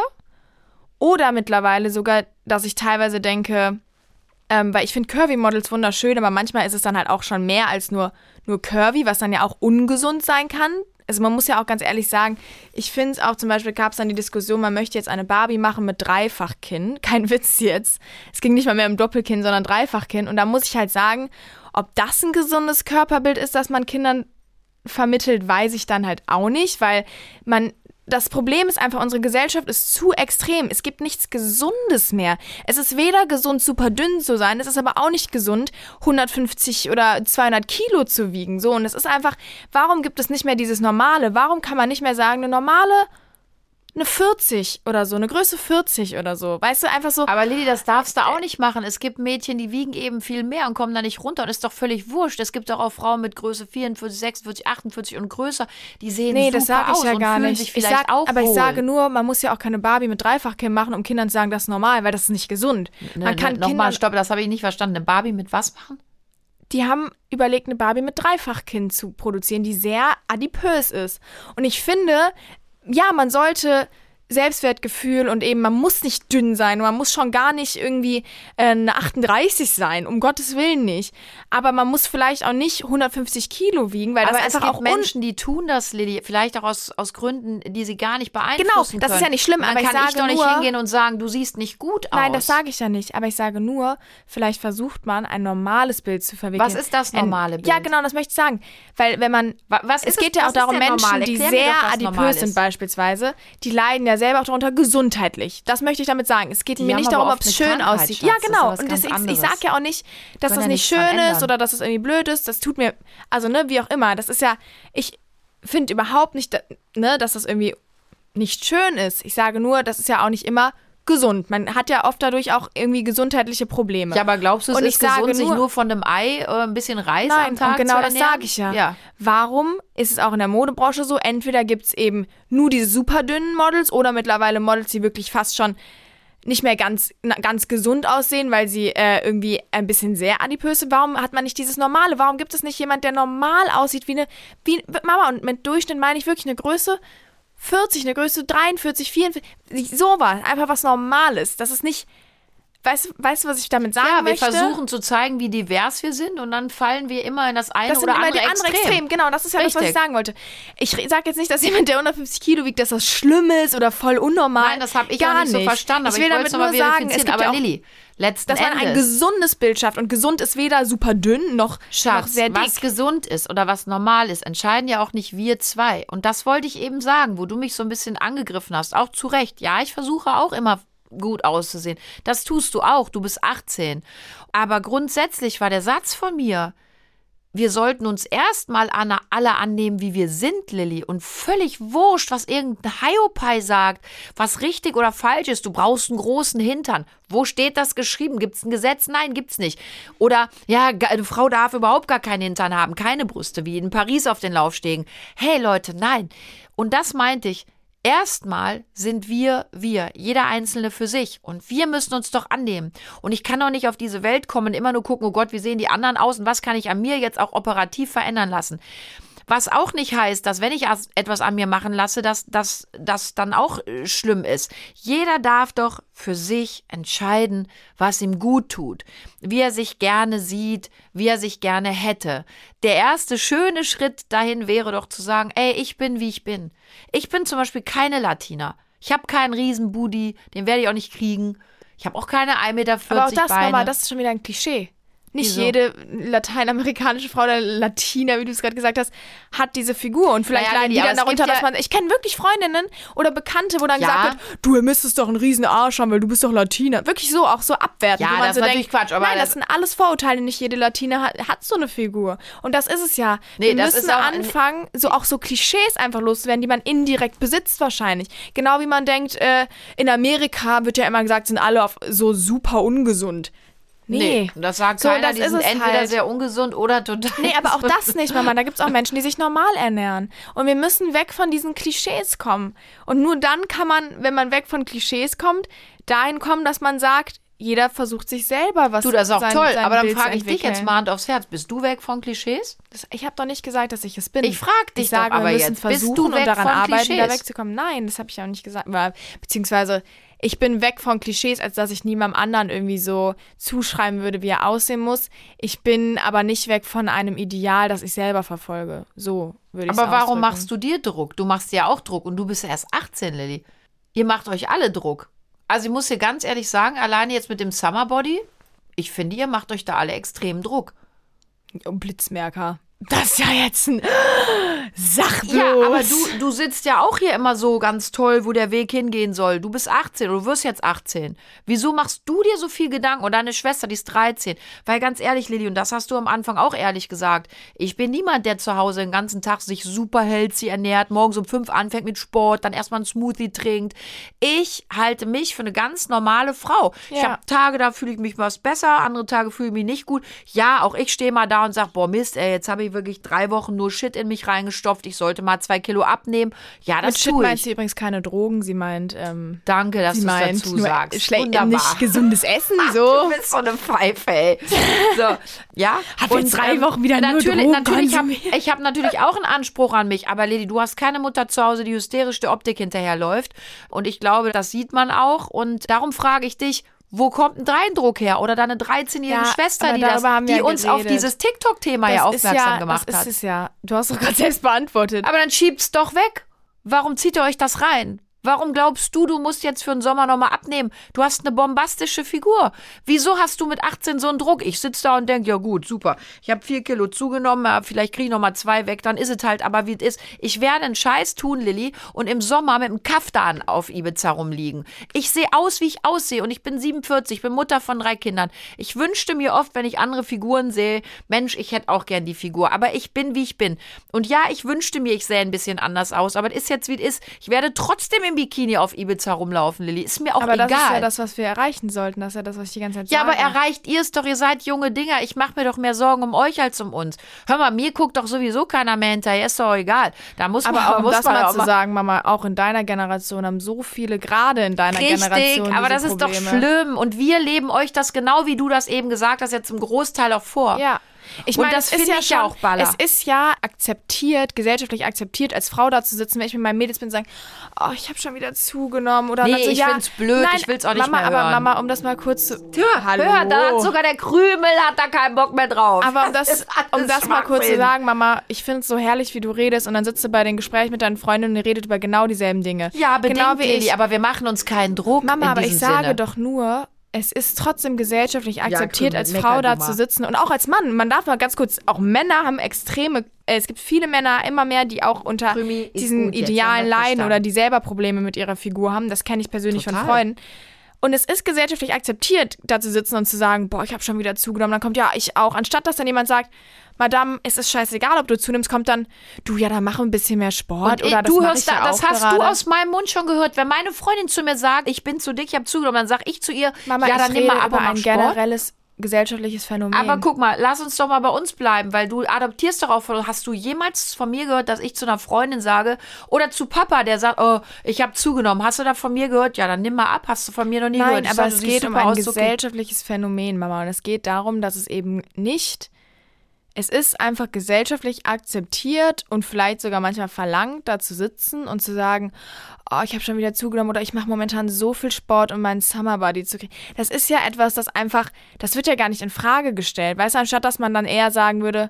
Speaker 1: oder mittlerweile sogar, dass ich teilweise denke, ähm, weil ich finde Curvy-Models wunderschön, aber manchmal ist es dann halt auch schon mehr als nur, nur Curvy, was dann ja auch ungesund sein kann. Also man muss ja auch ganz ehrlich sagen, ich finde es auch zum Beispiel gab es dann die Diskussion, man möchte jetzt eine Barbie machen mit Dreifachkinn. Kein Witz jetzt. Es ging nicht mal mehr um Doppelkinn, sondern Dreifachkinn. Und da muss ich halt sagen, ob das ein gesundes Körperbild ist, das man Kindern vermittelt, weiß ich dann halt auch nicht, weil man das Problem ist einfach, unsere Gesellschaft ist zu extrem. Es gibt nichts Gesundes mehr. Es ist weder gesund, super dünn zu sein, es ist aber auch nicht gesund, 150 oder 200 Kilo zu wiegen. So, und es ist einfach, warum gibt es nicht mehr dieses Normale? Warum kann man nicht mehr sagen, eine normale eine 40 oder so, eine Größe 40 oder so. Weißt du, einfach so.
Speaker 2: Aber Lilly, das darfst du auch nicht machen. Es gibt Mädchen, die wiegen eben viel mehr und kommen da nicht runter und ist doch völlig wurscht. Es gibt doch auch Frauen mit Größe 44, 46, 48 und größer, die sehen nee, super das sag ich aus ja gar nicht. Sich vielleicht
Speaker 1: ich sag,
Speaker 2: auch
Speaker 1: aber
Speaker 2: wohl.
Speaker 1: ich sage nur, man muss ja auch keine Barbie mit Dreifachkinn machen, um Kindern zu sagen, das ist normal, weil das ist nicht gesund.
Speaker 2: Ne,
Speaker 1: man kann
Speaker 2: ne, Nochmal, stopp, das habe ich nicht verstanden. Eine Barbie mit was machen?
Speaker 1: die haben überlegt, eine Barbie mit Dreifachkinn zu produzieren, die sehr adipös ist. Und ich finde, ja, man sollte Selbstwertgefühl und eben, man muss nicht dünn sein, man muss schon gar nicht irgendwie äh, eine 38 sein, um Gottes Willen nicht. Aber man muss vielleicht auch nicht 150 Kilo wiegen, weil
Speaker 2: Aber
Speaker 1: das
Speaker 2: es
Speaker 1: einfach
Speaker 2: gibt
Speaker 1: auch
Speaker 2: Menschen, die tun das, Lilly, vielleicht auch aus, aus Gründen, die sie gar nicht beeinflussen
Speaker 1: Genau, das
Speaker 2: können.
Speaker 1: ist ja nicht schlimm, aber ich
Speaker 2: kann
Speaker 1: sage
Speaker 2: ich doch nicht
Speaker 1: nur-
Speaker 2: hingehen und sagen, du siehst nicht gut aus.
Speaker 1: Nein, das sage ich ja nicht. Aber ich sage nur, vielleicht versucht man, ein normales Bild zu verwickeln.
Speaker 2: Was ist das normale Bild?
Speaker 1: Ja, genau, das möchte ich sagen. Weil wenn man,
Speaker 2: Wa- was
Speaker 1: es geht
Speaker 2: es-
Speaker 1: ja auch darum, Menschen,
Speaker 2: normal?
Speaker 1: die
Speaker 2: Erklär
Speaker 1: sehr adipös sind beispielsweise, die leiden ja selber auch darunter gesundheitlich. Das möchte ich damit sagen. Es geht
Speaker 2: Die
Speaker 1: mir nicht darum, ob es schön aussieht. Ja,
Speaker 2: Das
Speaker 1: genau. Und das, ich, ich sage ja auch nicht, dass das
Speaker 2: ja
Speaker 1: nicht schön ist oder dass es irgendwie blöd ist. Das tut mir, also ne, wie auch immer. Das ist ja, ich finde überhaupt nicht, ne, dass das irgendwie nicht schön ist. Ich sage nur, das ist ja auch nicht immer gesund. Man hat ja oft dadurch auch irgendwie gesundheitliche Probleme.
Speaker 2: Ja, aber glaubst du, es
Speaker 1: Und
Speaker 2: ist
Speaker 1: ich sage
Speaker 2: gesund, sich
Speaker 1: nur-
Speaker 2: nur von einem Ei äh, ein bisschen Reis
Speaker 1: Nein,
Speaker 2: am Tag
Speaker 1: genau
Speaker 2: zu
Speaker 1: das
Speaker 2: ernähren?
Speaker 1: sage ich ja.
Speaker 2: Ja.
Speaker 1: Warum ist es auch in der Modebranche so? Entweder gibt es eben nur diese super dünnen Models oder mittlerweile Models, die wirklich fast schon nicht mehr ganz, ganz gesund aussehen, weil sie äh, irgendwie ein bisschen sehr adipös sind. Warum hat man nicht dieses Normale? Warum gibt es nicht jemand, der normal aussieht wie eine, wie, Mama, und mit Durchschnitt meine ich wirklich eine Größe 40, eine Größe 43, 44, sowas. Einfach was Normales. Das ist nicht, weißt, weißt du, was ich damit sagen
Speaker 2: Ja, wir
Speaker 1: möchte?
Speaker 2: versuchen zu zeigen, wie divers wir sind und dann fallen wir immer in das eine
Speaker 1: Das sind
Speaker 2: oder
Speaker 1: immer
Speaker 2: andere
Speaker 1: die andere
Speaker 2: Extrem.
Speaker 1: Extrem. Genau, das ist ja das, was ich
Speaker 2: Richtig.
Speaker 1: sagen wollte. Ich sage jetzt nicht, dass jemand, der 150 Kilo wiegt, dass das schlimm ist oder voll unnormal.
Speaker 2: Nein, das habe ich
Speaker 1: Gar
Speaker 2: auch nicht so verstanden, aber
Speaker 1: ich will damit nur sagen, es gibt
Speaker 2: Aber
Speaker 1: ja auch,
Speaker 2: Lilly, letzten
Speaker 1: dass man ein
Speaker 2: Endes,
Speaker 1: gesundes Bild schafft. Und gesund ist weder super dünn noch, noch
Speaker 2: Schatz,
Speaker 1: sehr dick.
Speaker 2: was gesund ist oder was normal ist, entscheiden ja auch nicht wir zwei. Und das wollte ich eben sagen, wo du mich so ein bisschen angegriffen hast. Auch zu Recht. Ja, ich versuche auch immer gut auszusehen. Das tust du auch. Du bist 18. Aber grundsätzlich war der Satz von mir, wir sollten uns erstmal alle annehmen, wie wir sind, Lilly. Und völlig wurscht, was irgendein Hiopai sagt, was richtig oder falsch ist. Du brauchst einen großen Hintern. Wo steht das geschrieben? Gibt es ein Gesetz? Nein, gibt's nicht. Oder, ja, eine Frau darf überhaupt gar keinen Hintern haben, keine Brüste, wie in Paris auf den Laufstegen. Hey Leute, nein. Und das meinte ich. Erstmal sind wir wir, jeder Einzelne für sich. Und wir müssen uns doch annehmen. Und ich kann doch nicht auf diese Welt kommen und immer nur gucken, oh Gott, wie sehen die anderen aus und was kann ich an mir jetzt auch operativ verändern lassen. Was auch nicht heißt, dass wenn ich as- etwas an mir machen lasse, dass das dann auch äh, schlimm ist. Jeder darf doch für sich entscheiden, was ihm gut tut, wie er sich gerne sieht, wie er sich gerne hätte. Der erste schöne Schritt dahin wäre doch zu sagen, ey, ich bin, wie ich bin. Ich bin zum Beispiel keine Latina. Ich habe keinen Riesenbooty, den werde ich auch nicht kriegen. Ich habe auch keine 1,40 Meter
Speaker 1: Aber auch das,
Speaker 2: Beine.
Speaker 1: Mama, das ist schon wieder ein Klischee. Nicht
Speaker 2: Wieso?
Speaker 1: jede lateinamerikanische Frau oder Latina, wie du es gerade gesagt hast, hat diese Figur. Und vielleicht
Speaker 2: Naja,
Speaker 1: leiden die
Speaker 2: Lili,
Speaker 1: dann darunter, dass man. Ich kenne wirklich Freundinnen oder Bekannte, wo dann
Speaker 2: Ja.
Speaker 1: gesagt wird, du müsstest doch einen riesen Arsch haben, weil du bist doch Latina. Wirklich so, auch so abwertend.
Speaker 2: Ja,
Speaker 1: wo man
Speaker 2: das
Speaker 1: so
Speaker 2: ist natürlich
Speaker 1: denkt,
Speaker 2: Quatsch, aber
Speaker 1: Nein, das
Speaker 2: das-
Speaker 1: sind alles Vorurteile. Nicht jede Latina hat, hat so eine Figur. Und das ist es ja.
Speaker 2: Nee,
Speaker 1: Wir
Speaker 2: das
Speaker 1: müssen anfangen, so auch so Klischees einfach loszuwerden, die man indirekt besitzt wahrscheinlich. Genau wie man denkt, äh, in Amerika wird ja immer gesagt, sind alle auf so super ungesund. Nee.
Speaker 2: Nee, das sagt
Speaker 1: So,
Speaker 2: keiner,
Speaker 1: das
Speaker 2: die
Speaker 1: ist
Speaker 2: sind entweder
Speaker 1: halt.
Speaker 2: sehr ungesund oder total
Speaker 1: Nee, aber auch das nicht, Mama. Da gibt es auch Menschen, die sich normal ernähren. Und wir müssen weg von diesen Klischees kommen. Und nur dann kann man, wenn man weg von Klischees kommt, dahin kommen, dass man sagt, jeder versucht sich selber was
Speaker 2: Du, das ist auch
Speaker 1: sein-
Speaker 2: toll,
Speaker 1: sein
Speaker 2: aber dann
Speaker 1: zu
Speaker 2: frage ich dich jetzt mal Hand aufs Herz. Bist du weg von Klischees?
Speaker 1: Das, ich habe doch nicht gesagt, dass ich es bin.
Speaker 2: Ich frag dich
Speaker 1: ich sage,
Speaker 2: doch aber
Speaker 1: wir müssen
Speaker 2: jetzt, bist
Speaker 1: versuchen
Speaker 2: du
Speaker 1: und
Speaker 2: weg
Speaker 1: daran
Speaker 2: von
Speaker 1: arbeiten, da
Speaker 2: Klischees?
Speaker 1: wegzukommen. Nein, das habe ich auch nicht gesagt. Beziehungsweise, ich bin weg von Klischees, als dass ich niemandem anderen irgendwie so zuschreiben würde, wie er aussehen muss. Ich bin aber nicht weg von einem Ideal, das ich selber verfolge. So würde ich
Speaker 2: Aber warum machst du dir Druck? Du machst dir auch Druck und du bist ja erst 18, Lilly. Ihr macht euch alle Druck. Also ich muss dir ganz ehrlich sagen, alleine jetzt mit dem Summerbody, ich finde, ihr macht euch da alle extrem Druck.
Speaker 1: Oh, Blitzmerker. Das ist ja jetzt ein Sag bloß.
Speaker 2: Ja, aber du, du sitzt ja auch hier immer so ganz toll, wo der Weg hingehen soll. Du bist 18 oder du wirst jetzt 18. Wieso machst du dir so viel Gedanken? Und deine Schwester, die ist 13. Weil ganz ehrlich, Lilly, und das hast du am Anfang auch ehrlich gesagt, ich bin niemand, der zu Hause den ganzen Tag sich super healthy ernährt, morgens um fünf anfängt mit Sport, dann erstmal einen Smoothie trinkt. Ich halte mich für eine ganz normale Frau. Ich
Speaker 1: Ja.
Speaker 2: habe Tage, da fühle ich mich was besser, andere Tage fühle ich mich nicht gut. Ja, auch ich stehe mal da und sage, boah Mist, ey, jetzt habe ich wirklich drei Wochen nur Shit in mich reingestopft. Ich sollte mal zwei Kilo abnehmen. Ja, das
Speaker 1: Mit Shit meint sie übrigens keine Drogen. Sie meint, ähm,
Speaker 2: Danke, dass du es dazu
Speaker 1: nur
Speaker 2: sagst.
Speaker 1: schle-
Speaker 2: Wunderbar.
Speaker 1: nicht gesundes Essen,
Speaker 2: Du
Speaker 1: so.
Speaker 2: bist so eine Pfeife, ey. So, ja.
Speaker 1: Hab jetzt drei Wochen wieder nur
Speaker 2: natürlich,
Speaker 1: Drogen
Speaker 2: natürlich hab. Ich habe natürlich auch einen Anspruch an mich, aber Lady, du hast keine Mutter zu Hause, die hysterisch der Optik hinterherläuft. Und ich glaube, das sieht man auch. Und darum frage ich dich, wo kommt ein Dreindruck her? Oder deine 13-jährige
Speaker 1: Ja,
Speaker 2: Schwester, die, das, die
Speaker 1: ja
Speaker 2: uns auf
Speaker 1: geredet.
Speaker 2: dieses TikTok-Thema ja aufmerksam
Speaker 1: ja,
Speaker 2: gemacht
Speaker 1: das ist
Speaker 2: hat.
Speaker 1: es ja. Du hast doch gerade selbst beantwortet.
Speaker 2: Aber dann schiebt's doch weg. Warum zieht ihr euch das rein? Warum glaubst du, du musst jetzt für den Sommer nochmal abnehmen? Du hast eine bombastische Figur. Wieso hast du mit 18 so einen Druck? Ich sitze da und denke, ja gut, super. Ich habe vier Kilo zugenommen, vielleicht kriege ich nochmal zwei weg, dann ist es halt aber wie es ist. Ich werde einen Scheiß tun, Lilly, und im Sommer mit dem Kaftan auf Ibiza rumliegen. Ich sehe aus, wie ich aussehe und ich bin 47, bin Mutter von drei Kindern. Ich wünschte mir oft, wenn ich andere Figuren sehe, Mensch, ich hätte auch gern die Figur, aber ich bin, wie ich bin. Und ja, ich wünschte mir, ich sähe ein bisschen anders aus, aber es ist jetzt, wie es ist. Ich werde trotzdem im Bikini auf Ibiza rumlaufen, Lilly. Ist mir auch
Speaker 1: aber
Speaker 2: egal.
Speaker 1: das ist ja das, was wir erreichen sollten. Das ist ja das, was ich die ganze Zeit
Speaker 2: Ja,
Speaker 1: sage.
Speaker 2: aber erreicht ihr es doch, ihr seid junge Dinger. Ich mache mir doch mehr Sorgen um euch als um uns. Hör mal, mir guckt doch sowieso keiner mehr hinterher, ist doch egal. Da muss man,
Speaker 1: Aber auch um
Speaker 2: muss
Speaker 1: das
Speaker 2: man
Speaker 1: mal zu sagen, Mama, auch in deiner Generation haben so viele, gerade in deiner
Speaker 2: Richtig,
Speaker 1: Generation.
Speaker 2: aber
Speaker 1: diese
Speaker 2: das ist doch
Speaker 1: Probleme.
Speaker 2: schlimm. Und wir leben euch das genau, wie du das eben gesagt hast, jetzt zum Großteil auch vor.
Speaker 1: Ja. Ich meine,
Speaker 2: das
Speaker 1: das ist ja schon,
Speaker 2: auch Baller.
Speaker 1: Es ist ja akzeptiert, gesellschaftlich akzeptiert, als Frau da zu sitzen, wenn ich mit meinen Mädels bin und sagen, oh, ich habe schon wieder zugenommen oder
Speaker 2: Nee,
Speaker 1: so,
Speaker 2: ich
Speaker 1: ja,
Speaker 2: find's blöd,
Speaker 1: nein,
Speaker 2: ich will's auch nicht
Speaker 1: Mama,
Speaker 2: mehr
Speaker 1: aber
Speaker 2: hören.
Speaker 1: Mama, um das mal kurz zu,
Speaker 2: Ja,
Speaker 1: hallo.
Speaker 2: hör, da hat sogar der Krümel hat da keinen Bock mehr drauf.
Speaker 1: aber um das,
Speaker 2: alles
Speaker 1: um das mal kurz zu sagen, Mama, ich finde es so herrlich, wie du redest und dann sitzt du bei den Gesprächen mit deinen Freundinnen und ihr redet über genau dieselben Dinge.
Speaker 2: Ja, bedingt,
Speaker 1: genau wie ich.
Speaker 2: aber wir machen uns keinen Druck
Speaker 1: Mama, aber ich sage
Speaker 2: Sinne.
Speaker 1: doch nur, es ist trotzdem gesellschaftlich akzeptiert,
Speaker 2: Krümel,
Speaker 1: als Frau da zu sitzen und auch als Mann. Man darf mal ganz kurz, auch Männer haben extreme, äh, es gibt viele Männer, immer mehr, die auch unter
Speaker 2: Krümi,
Speaker 1: diesen Idealen
Speaker 2: wir
Speaker 1: leiden
Speaker 2: verstanden.
Speaker 1: oder die selber Probleme mit ihrer Figur haben. Das kenne ich persönlich
Speaker 2: Total.
Speaker 1: von Freunden. Und es ist gesellschaftlich akzeptiert, da zu sitzen und zu sagen, boah, ich habe schon wieder zugenommen. Dann kommt, ja, ich auch. Anstatt dass dann jemand sagt, Madame, es ist scheißegal, ob du zunimmst, kommt dann, du, ja, dann mach ein bisschen mehr Sport
Speaker 2: Und
Speaker 1: oder das
Speaker 2: du
Speaker 1: mach
Speaker 2: hörst da,
Speaker 1: ja
Speaker 2: das hast
Speaker 1: gerade.
Speaker 2: du aus meinem Mund schon gehört. Wenn meine Freundin zu mir sagt, ich bin zu dick, ich habe zugenommen, dann sag ich zu ihr,
Speaker 1: Mama,
Speaker 2: ja, dann nimm mal ab und
Speaker 1: ein
Speaker 2: Sport.
Speaker 1: generelles gesellschaftliches Phänomen.
Speaker 2: Aber guck mal, lass uns doch mal bei uns bleiben, weil du adoptierst doch auch von, hast du jemals von mir gehört, dass ich zu einer Freundin sage oder zu Papa, der sagt, oh, ich habe zugenommen. Hast du da von mir gehört? Ja, dann nimm mal ab. Hast du von mir noch nie
Speaker 1: Nein,
Speaker 2: gehört.
Speaker 1: Aber es geht um ein
Speaker 2: aus, ist okay.
Speaker 1: gesellschaftliches Phänomen, Mama. Und es geht darum, dass es eben nicht. Es ist einfach gesellschaftlich akzeptiert und vielleicht sogar manchmal verlangt, da zu sitzen und zu sagen, oh, ich habe schon wieder zugenommen oder ich mache momentan so viel Sport, um meinen Summer Body zu kriegen. Das ist ja etwas, das einfach, das wird ja gar nicht in Frage gestellt. Weißt du, anstatt dass man dann eher sagen würde,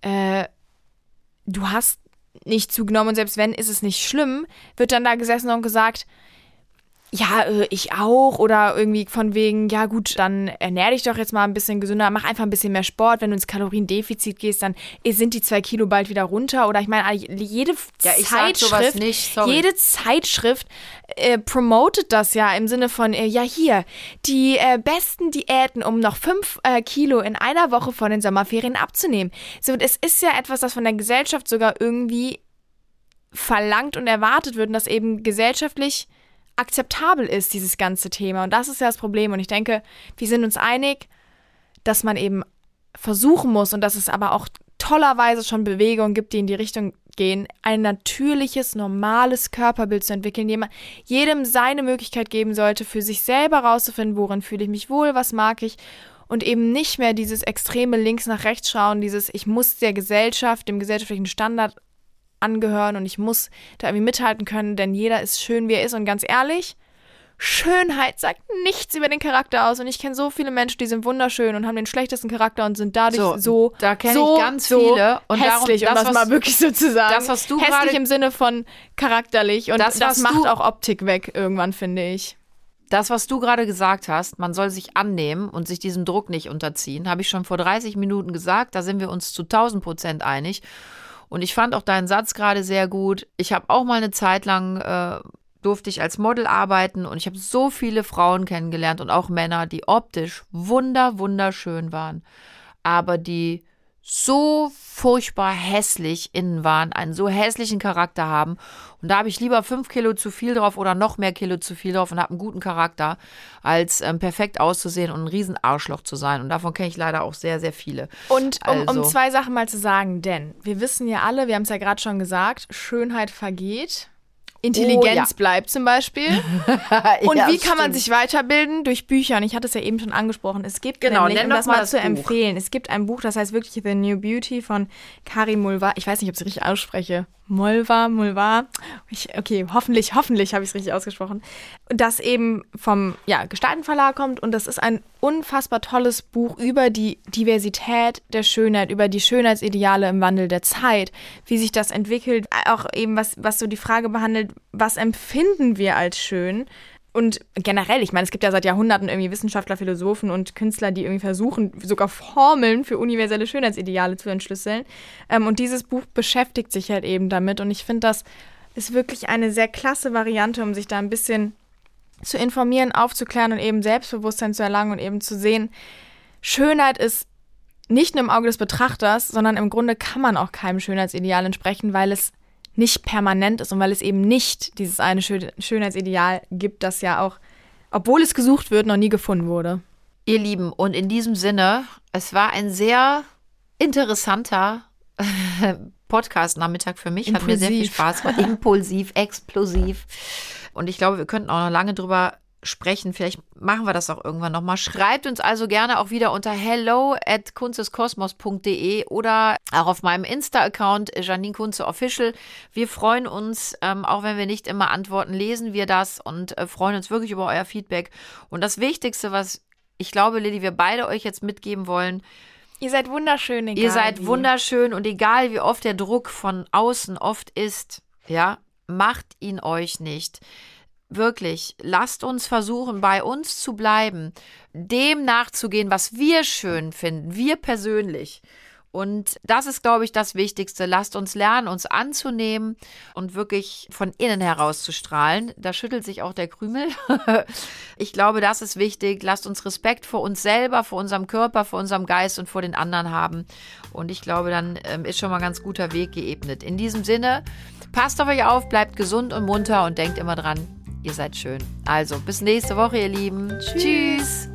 Speaker 1: äh, du hast nicht zugenommen und selbst wenn, ist es nicht schlimm, wird dann da gesessen und gesagt, ja, äh, ich auch. Oder irgendwie von wegen, ja gut, dann ernähr dich doch jetzt mal ein bisschen gesünder, mach einfach ein bisschen mehr Sport. Wenn du ins Kaloriendefizit gehst, dann sind die zwei Kilo bald wieder runter. Oder ich meine, jede
Speaker 2: Ja, ich
Speaker 1: Zeitschrift,
Speaker 2: nicht,
Speaker 1: jede Zeitschrift äh, promotet das ja im Sinne von, äh, ja hier, die äh, besten Diäten, um noch fünf äh, Kilo in einer Woche vor den Sommerferien abzunehmen. So, und es ist ja etwas, das von der Gesellschaft sogar irgendwie verlangt und erwartet wird und das eben gesellschaftlich akzeptabel ist, dieses ganze Thema. Und das ist ja das Problem. Und ich denke, wir sind uns einig, dass man eben versuchen muss und dass es aber auch tollerweise schon Bewegungen gibt, die in die Richtung gehen, ein natürliches, normales Körperbild zu entwickeln, jemand, jedem seine Möglichkeit geben sollte, für sich selber rauszufinden, worin fühle ich mich wohl, was mag ich und eben nicht mehr dieses extreme links nach rechts schauen, dieses ich muss der Gesellschaft, dem gesellschaftlichen Standard angehören und ich muss da irgendwie mithalten können, denn jeder ist schön, wie er ist und ganz ehrlich, Schönheit sagt nichts über den Charakter aus und ich kenne so viele Menschen, die sind wunderschön und haben den schlechtesten Charakter und sind dadurch
Speaker 2: So,
Speaker 1: so,
Speaker 2: da kenn ich
Speaker 1: so,
Speaker 2: ganz
Speaker 1: so
Speaker 2: viele. Und darum-
Speaker 1: hässlich, um
Speaker 2: das,
Speaker 1: das
Speaker 2: was-
Speaker 1: mal wirklich so zu sagen.
Speaker 2: das, was du
Speaker 1: hässlich
Speaker 2: gerade-
Speaker 1: im Sinne von charakterlich und
Speaker 2: Das,
Speaker 1: das, macht
Speaker 2: du-
Speaker 1: auch Optik weg irgendwann, finde ich.
Speaker 2: Das, was du gerade gesagt hast, man soll sich annehmen und sich diesem Druck nicht unterziehen, habe ich schon vor 30 Minuten gesagt. Da sind wir uns zu 1000 Prozent einig. Und ich fand auch deinen Satz gerade sehr gut. Ich habe auch mal eine Zeit lang äh, durfte ich als Model arbeiten und ich habe so viele Frauen kennengelernt und auch Männer, die optisch wunder, wunderschön waren, aber die so furchtbar hässlich innen waren, einen so hässlichen Charakter haben. Und da habe ich lieber fünf Kilo zu viel drauf oder noch mehr Kilo zu viel drauf und habe einen guten Charakter, als ähm, perfekt auszusehen und ein riesen Arschloch zu sein. Und davon kenne ich leider auch sehr, sehr viele.
Speaker 1: Und um, also. um zwei Sachen mal zu sagen, denn wir wissen ja alle, wir haben es ja gerade schon gesagt, Schönheit vergeht. Intelligenz oh, ja. bleibt zum Beispiel. Und ja, wie kann man sich weiterbilden? Durch Bücher. Und ich hatte es ja eben schon angesprochen. Es gibt genau, nämlich, um das mal, das zu Buch. empfehlen, es gibt ein Buch, das heißt wirklich The New Beauty von Kari Mulva. Ich weiß nicht, ob ich es richtig ausspreche. Molva, Mulva. Ich, okay, hoffentlich, hoffentlich habe ich es richtig ausgesprochen. Das eben vom ja, Gestaltenverlag kommt und das ist ein unfassbar tolles Buch über die Diversität der Schönheit, über die Schönheitsideale im Wandel der Zeit, wie sich das entwickelt, auch eben was, was so die Frage behandelt, was empfinden wir als schön und generell, ich meine, es gibt ja seit Jahrhunderten irgendwie Wissenschaftler, Philosophen und Künstler, die irgendwie versuchen, sogar Formeln für universelle Schönheitsideale zu entschlüsseln. Ähm, und dieses Buch beschäftigt sich halt eben damit. Und ich finde, das ist wirklich eine sehr klasse Variante, um sich da ein bisschen zu informieren, aufzuklären und eben Selbstbewusstsein zu erlangen und eben zu sehen, Schönheit ist nicht nur im Auge des Betrachters, sondern im Grunde kann man auch keinem Schönheitsideal entsprechen, weil es nicht permanent ist und weil es eben nicht dieses eine Schönheitsideal gibt, das ja auch, obwohl es gesucht wird, noch nie gefunden wurde.
Speaker 2: Ihr Lieben, und in diesem Sinne, es war ein sehr interessanter Podcast-Nachmittag für mich. Impulsiv. Hat mir sehr viel Spaß gemacht. Impulsiv, explosiv. Und ich glaube, wir könnten auch noch lange drüber sprechen. Vielleicht machen wir das auch irgendwann nochmal. Schreibt uns also gerne auch wieder unter hello at kunsteskosmos.de oder auch auf meinem Insta-Account Janine Kunze Official. Wir freuen uns, ähm, auch wenn wir nicht immer antworten, lesen wir das und äh, freuen uns wirklich über euer Feedback. Und das Wichtigste, was ich glaube, Lilly, wir beide euch jetzt mitgeben wollen,
Speaker 1: Ihr seid wunderschön,
Speaker 2: egal. Ihr seid wie. wunderschön und egal wie oft der Druck von außen oft ist, ja, macht ihn euch nicht wirklich, lasst uns versuchen, bei uns zu bleiben, dem nachzugehen, was wir schön finden, wir persönlich. Und das ist, glaube ich, das Wichtigste. Lasst uns lernen, uns anzunehmen und wirklich von innen heraus zu strahlen. Da schüttelt sich auch der Krümel. ich glaube, das ist wichtig. Lasst uns Respekt vor uns selber, vor unserem Körper, vor unserem Geist und vor den anderen haben. Und ich glaube, dann ähm, ist schon mal ein ganz guter Weg geebnet. In diesem Sinne, passt auf euch auf, bleibt gesund und munter und denkt immer dran, Ihr seid schön. Also, bis nächste Woche, ihr Lieben. Tschüss. Tschüss.